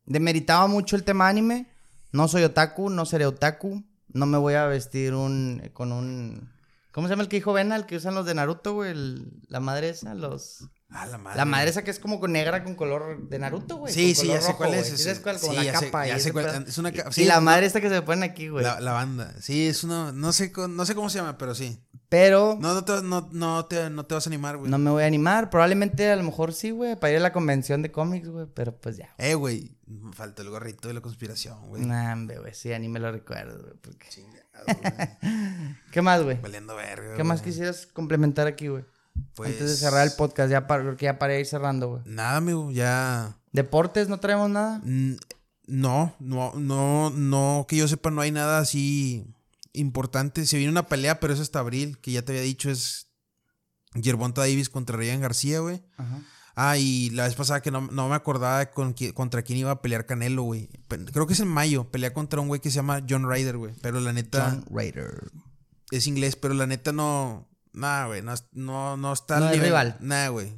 Demeritaba mucho el tema anime. No soy otaku, no seré otaku. No me voy a vestir un. con un. ¿Cómo se llama el que dijo Vena? El que usan los de Naruto, güey. el- la madre esa, los. Ah, la madre. La madre esa que es como con negra con color de Naruto, güey. Sí, sí, ya sé cuál es ¿Sí cuál? Como Sí, la capa y es una Y la madre esta que se pone aquí, güey. La, la banda. Sí, es una. No sé, no sé cómo se llama, pero sí. Pero No, no, te, no, no, te, no te vas a animar, güey. no me voy a animar. Probablemente a lo mejor sí, güey, para ir a la convención de cómics, güey. Pero pues ya. Eh, güey. Falta el gorrito de la conspiración, güey. Nah, güey, sí, ni me lo recuerdo, güey. porque- Chingado, güey. ¿Qué más, güey? Valiendo verga. ¿Qué más quisieras complementar aquí, güey? Pues, Antes de cerrar el podcast, ya para, porque ya para ir cerrando, güey. Nada, amigo, ya. ¿Deportes no traemos nada? Mm, No, no, no, no, que yo sepa, no hay nada así importante. Se viene una pelea, pero es hasta abril, que ya te había dicho, es Yerbonta Davis contra Ryan García, güey. Ajá. Ah, y la vez pasada que no, no me acordaba con contra quién iba a pelear Canelo, güey. Creo que es en mayo. Pelea contra un güey que se llama John Ryder, güey. Pero la neta John Raider. es inglés, pero la neta no. Nah, güey. No, no, no está No nivel- rival. Nah, güey.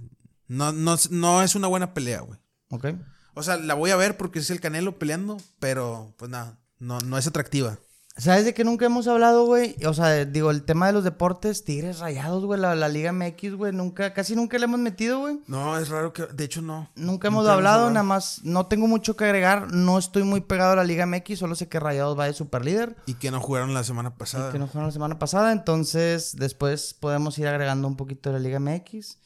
No, no, no es una buena pelea, güey. Ok. O sea, la voy a ver porque es el Canelo peleando, pero pues nada, no, no es atractiva. ¿Sabes de qué nunca hemos hablado, güey? O sea, digo, el tema de los deportes, Tigres Rayados, güey, la, la Liga MX, güey, nunca, casi nunca le hemos metido, güey. No, es raro que. De hecho, no. Nunca hemos hablado, nada más. No tengo mucho que agregar. No estoy muy pegado a la Liga MX. Solo sé que Rayados va de super líder. Y que no jugaron la semana pasada. que no jugaron la semana pasada. Entonces, después podemos ir agregando un poquito de la Liga MX.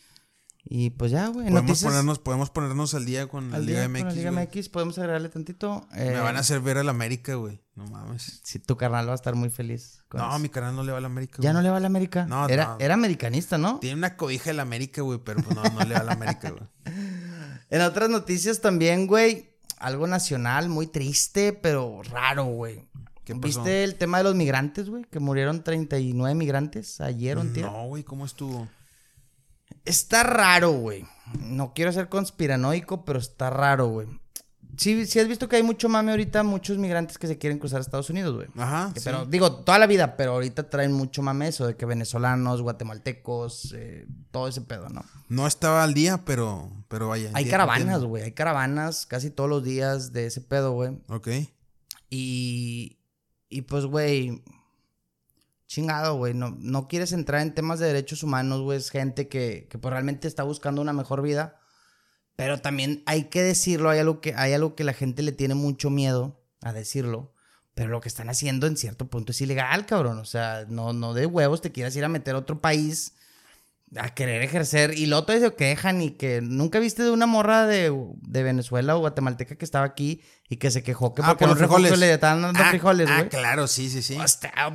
Y pues ya, güey. Podemos ponernos, podemos ponernos al día con la Liga MX. Con la Liga MX, podemos agregarle tantito. Me van a eh, hacer ver al América, güey. No mames. Sí, tu carnal va a estar muy feliz. no, mi carnal no le va al América. ¿Ya no le va al América? No, era, Era americanista, ¿no? Tiene una cobija del América, güey, pero pues no, no le va al América, güey. En otras noticias también, güey. Algo nacional muy triste, pero raro, güey. ¿Viste el tema de los migrantes, güey? Que murieron 39 migrantes ayer o No, güey, ¿cómo estuvo? Está raro, güey. No quiero ser conspiranoico, pero está raro, güey. Sí, sí has visto que hay mucho mame ahorita, muchos migrantes que se quieren cruzar a Estados Unidos, güey. Ajá. Pero digo, toda la vida, pero ahorita traen mucho mame eso de que venezolanos, guatemaltecos, eh, todo ese pedo, ¿no? No estaba al día, pero, pero vaya. Hay caravanas, güey. Hay caravanas casi todos los días de ese pedo, güey. Ok. Y, y pues, güey, chingado, güey. No, no quieres entrar en temas de derechos humanos, güey. Es gente que, que pues, realmente está buscando una mejor vida. Pero también hay que decirlo, hay algo que, hay algo que la gente le tiene mucho miedo a decirlo. Pero lo que están haciendo en cierto punto es ilegal, cabrón. O sea, no, no de huevos te quieras ir a meter a otro país a querer ejercer. Y lo otro es que quejan y que nunca viste de una morra de, de Venezuela o guatemalteca que estaba aquí y que se quejó que ah, porque los frijoles le estaban dando ah, frijoles, güey. Ah, claro, sí, sí, sí.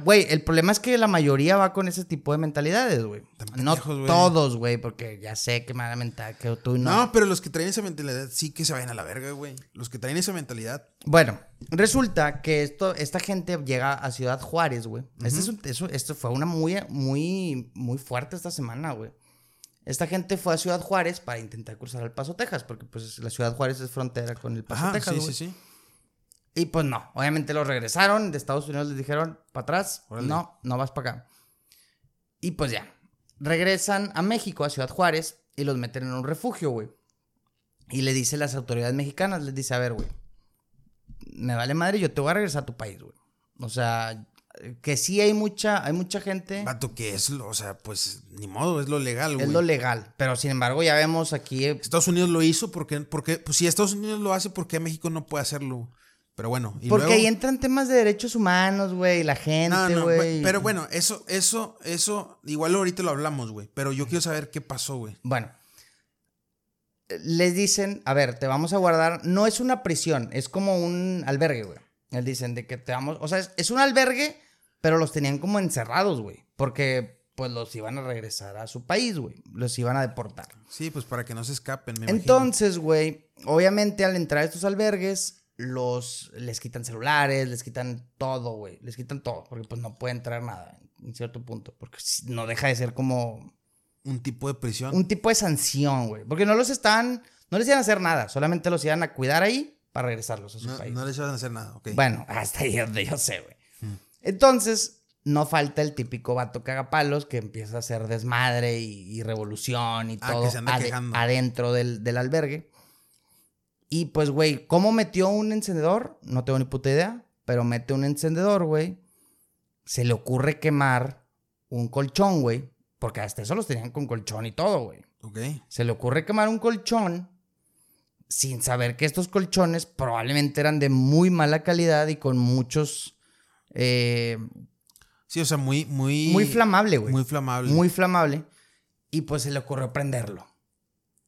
Güey, el problema es que la mayoría va con ese tipo de mentalidades, güey. No todos, güey, porque ya sé que me van a mentar que tú no. No, pero los que traen esa mentalidad sí que se vayan a la verga, güey. Los que traen esa mentalidad. Bueno, resulta que esto, esta gente llega a Ciudad Juárez, güey. esto fue una muy, muy, muy fuerte esta semana, güey. Esta gente fue a Ciudad Juárez para intentar cruzar al Paso, Texas, porque pues la Ciudad Juárez es frontera con el Paso, Texas. Sí, sí, sí. Y pues no, obviamente los regresaron, de Estados Unidos les dijeron, para atrás, no, no vas para acá. Y pues ya, regresan a México, a Ciudad Juárez, y los meten en un refugio, güey. Y le dice las autoridades mexicanas, les dice, a ver, güey, me vale madre, yo te voy a regresar a tu país, güey. O sea, que sí hay mucha, hay mucha gente. Vato, que es, o sea, pues ni modo, es lo legal, güey. Es lo legal, pero sin embargo ya vemos aquí. Eh, Estados Unidos lo hizo porque, porque pues si Estados Unidos lo hace, ¿por qué México no puede hacerlo? Pero bueno. porque ahí entran temas de derechos humanos, güey, la gente, güey. pero bueno, eso, eso, eso, igual ahorita lo hablamos, güey. Pero yo quiero saber qué pasó, güey. Bueno. Les dicen, a ver, te vamos a guardar. No es una prisión, es como un albergue, güey. Les dicen de que te vamos. O sea, es, un albergue, pero los tenían como encerrados, güey. Porque pues los iban a regresar a su país, güey. Los iban a deportar. Sí, pues para que no se escapen, me Entonces, güey, obviamente al entrar a estos albergues, los les quitan celulares, les quitan todo, güey. Les quitan todo, porque pues no puede entrar nada en cierto punto. Porque no deja de ser como. Un tipo de prisión. Un tipo de sanción, güey. Porque no los están. No les iban a hacer nada, solamente los iban a cuidar ahí para regresarlos a su país. No les iban a hacer nada, ok. Bueno, hasta ahí donde yo sé, güey. Entonces, no falta el típico vato cagapalos que empieza a hacer desmadre y, revolución y ah, todo adentro del, del, albergue. Y pues, güey, ¿cómo metió un encendedor? No tengo ni puta idea, pero mete un encendedor, güey. Se le ocurre quemar un colchón, güey. Porque hasta eso los tenían con colchón y todo, güey. Ok. Se le ocurre quemar un colchón sin saber que estos colchones probablemente eran de muy mala calidad y con muchos... Eh, sí, o sea, muy, muy... Muy flamable, güey. Muy flamable. Muy flamable. Y pues se le ocurrió prenderlo.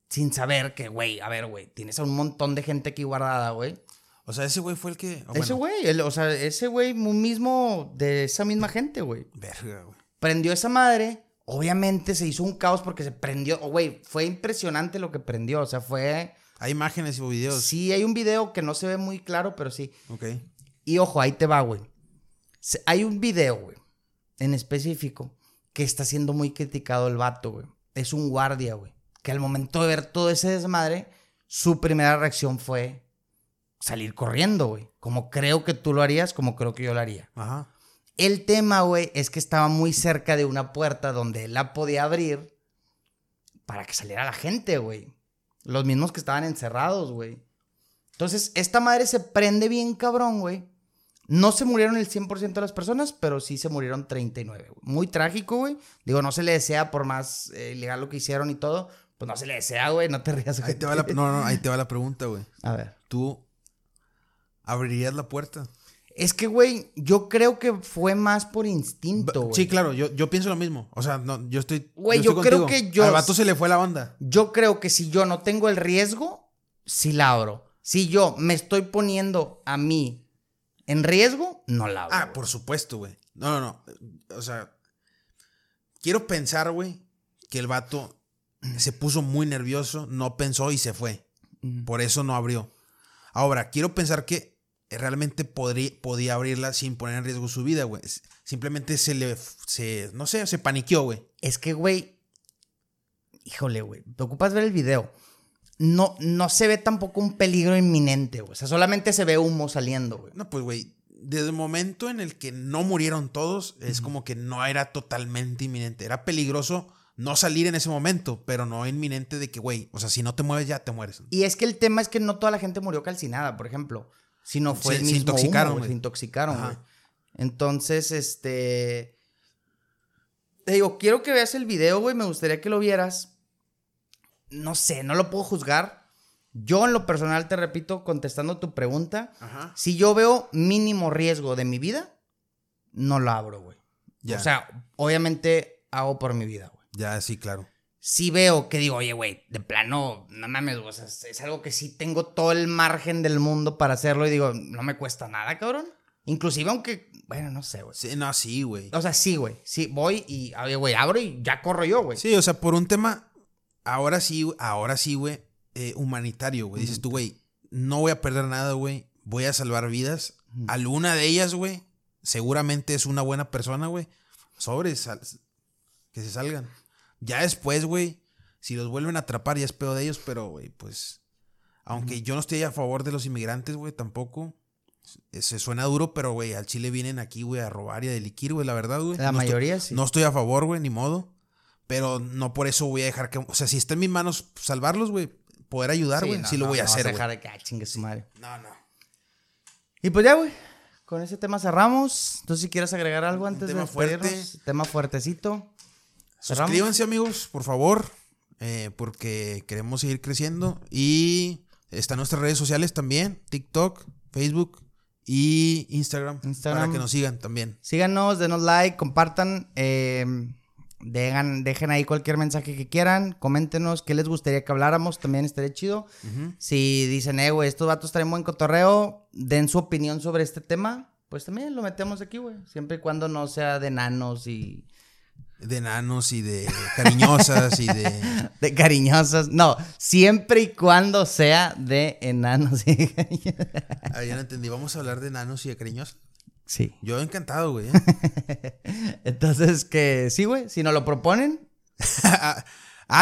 Sin saber que, güey, a ver, güey, tienes a un montón de gente aquí guardada, güey. O sea, ese güey fue el que... ese güey, o sea, ese güey mismo de esa misma gente, güey. Verga, güey. Prendió esa madre. Obviamente se hizo un caos porque se prendió. Güey, fue impresionante lo que prendió. O sea, fue hay imágenes y videos. Sí, hay un video que no se ve muy claro, pero sí. Ok. Y ojo, ahí te va, güey. Hay un video, güey, en específico, que está siendo muy criticado el vato, güey. Es un guardia, güey. Que al momento de ver todo ese desmadre, su primera reacción fue salir corriendo, güey. Como creo que tú lo harías, como creo que yo lo haría. Ajá. El tema, güey, es que estaba muy cerca de una puerta donde él la podía abrir para que saliera la gente, güey. Los mismos que estaban encerrados, güey. Entonces, esta madre se prende bien cabrón, güey. No se murieron el 100% de las personas, pero sí se murieron 39. güey. Muy trágico, güey. Digo, no se le desea por más eh, ilegal lo que hicieron y todo. Pues no se le desea, güey. No te rías. Ahí te va la, no, no, ahí te va la pregunta, güey. A ver. ¿Tú abrirías la puerta? Es que, güey, yo creo que fue más por instinto, güey. Sí, claro, yo, yo pienso lo mismo. O sea, no, yo estoy. Güey, estoy yo creo contigo. que yo- Al vato se le fue la onda. Yo creo que si yo no tengo el riesgo, sí la abro. Si yo me estoy poniendo a mí en riesgo, no la abro. Ah, por supuesto, güey. No, no, no. O sea, quiero pensar, güey, que el vato se puso muy nervioso, no pensó y se fue. Mm. Por eso no abrió. Ahora, quiero pensar que realmente podría, podía abrirla sin poner en riesgo su vida, güey. Simplemente se le, se, no sé, se paniqueó, güey. Es que, güey. Híjole, güey. Te ocupas ver el video. No, no se ve tampoco un peligro inminente, güey. O sea, solamente se ve humo saliendo, güey. No, pues, güey, desde el momento en el que no murieron todos, es como que no era totalmente inminente. Era peligroso no salir en ese momento, pero no inminente de que, güey, o sea, si no te mueves ya te mueres. Y es que el tema es que no toda la gente murió calcinada, por ejemplo. Sino fue Se- el se intoxicaron, humo. Se intoxicaron, güey. Entonces, este. Te digo, quiero que veas el video, güey. Me gustaría que lo vieras. No sé, no lo puedo juzgar. Yo, en lo personal, te repito, contestando tu pregunta, Ajá. si yo veo mínimo riesgo de mi vida, no lo abro, güey. Ya. O sea, obviamente hago por mi vida, güey. Ya, sí, claro. Si veo que digo, oye, güey, de plano, no mames, güey, o sea, es, es algo que sí tengo todo el margen del mundo para hacerlo y digo, no me cuesta nada, cabrón. Inclusive aunque, bueno, no sé, güey. Sí, no, sí, güey. O sea, sí, güey. Sí, voy y, oye, güey, abro y ya corro yo, güey. Sí, o sea, por un tema, ahora sí, ahora sí, güey, eh, humanitario, güey. Dices tú, güey, no voy a perder nada, güey. Voy a salvar vidas. Alguna de ellas, güey, seguramente es una buena persona, güey. Sobres, sal- que se salgan. Ya después, güey, si los vuelven a atrapar, ya es peor de ellos, pero, güey, pues, aunque yo no estoy a favor de los inmigrantes, güey, tampoco. Se suena duro, pero, güey, al Chile vienen aquí, güey, a robar y a delinquir, güey, la verdad, güey. La No estoy- mayoría sí. no estoy a favor, güey, ni modo. Pero no por eso voy a dejar que. O sea, si está en mis manos salvarlos, güey, poder ayudar, Sí, güey, no, sí lo no, voy a no hacer, dejar güey. de que, ah, chingue su madre. No, no. Y pues ya, güey. Con ese tema cerramos. Tú si quieres agregar algo antes de tema fuerte. despedirnos. Tema fuertecito. ¿Cerramos? Suscríbanse, amigos, por favor, eh, porque queremos seguir creciendo. Y están nuestras redes sociales también: TikTok, Facebook y Instagram. Instagram. Para que nos sigan también. Síganos, denos like, compartan. eh, dejan, dejen ahí cualquier mensaje que quieran. Coméntenos qué les gustaría que habláramos. También estaría chido. Si dicen, eh, güey, estos vatos traen buen cotorreo, den su opinión sobre este tema. Pues también lo metemos aquí, güey. Siempre y cuando no sea de nanos y De enanos y de cariñosas y de. de cariñosas. No, siempre y cuando sea de enanos y cariñosas. Ah, ya no entendí. Vamos a hablar de enanos y de cariñosas. Sí. Yo encantado, güey. ¿eh? Entonces, que sí, güey. Si nos lo proponen, ah,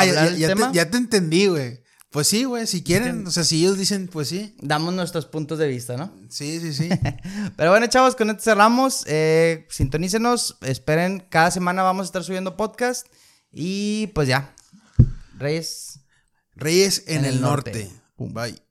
ya, ¿Hablar ya- del ya te, tema? ya te entendí, güey. Pues sí, güey, si quieren, o sea, si ellos dicen, pues sí. damos nuestros puntos de vista, ¿no? Sí, sí, sí. Pero bueno, chavos, con esto cerramos. Eh, sintonícenos. Esperen, cada semana vamos a estar subiendo podcast. Y pues ya. Reyes. Reyes en, En el, el norte. norte. Bye.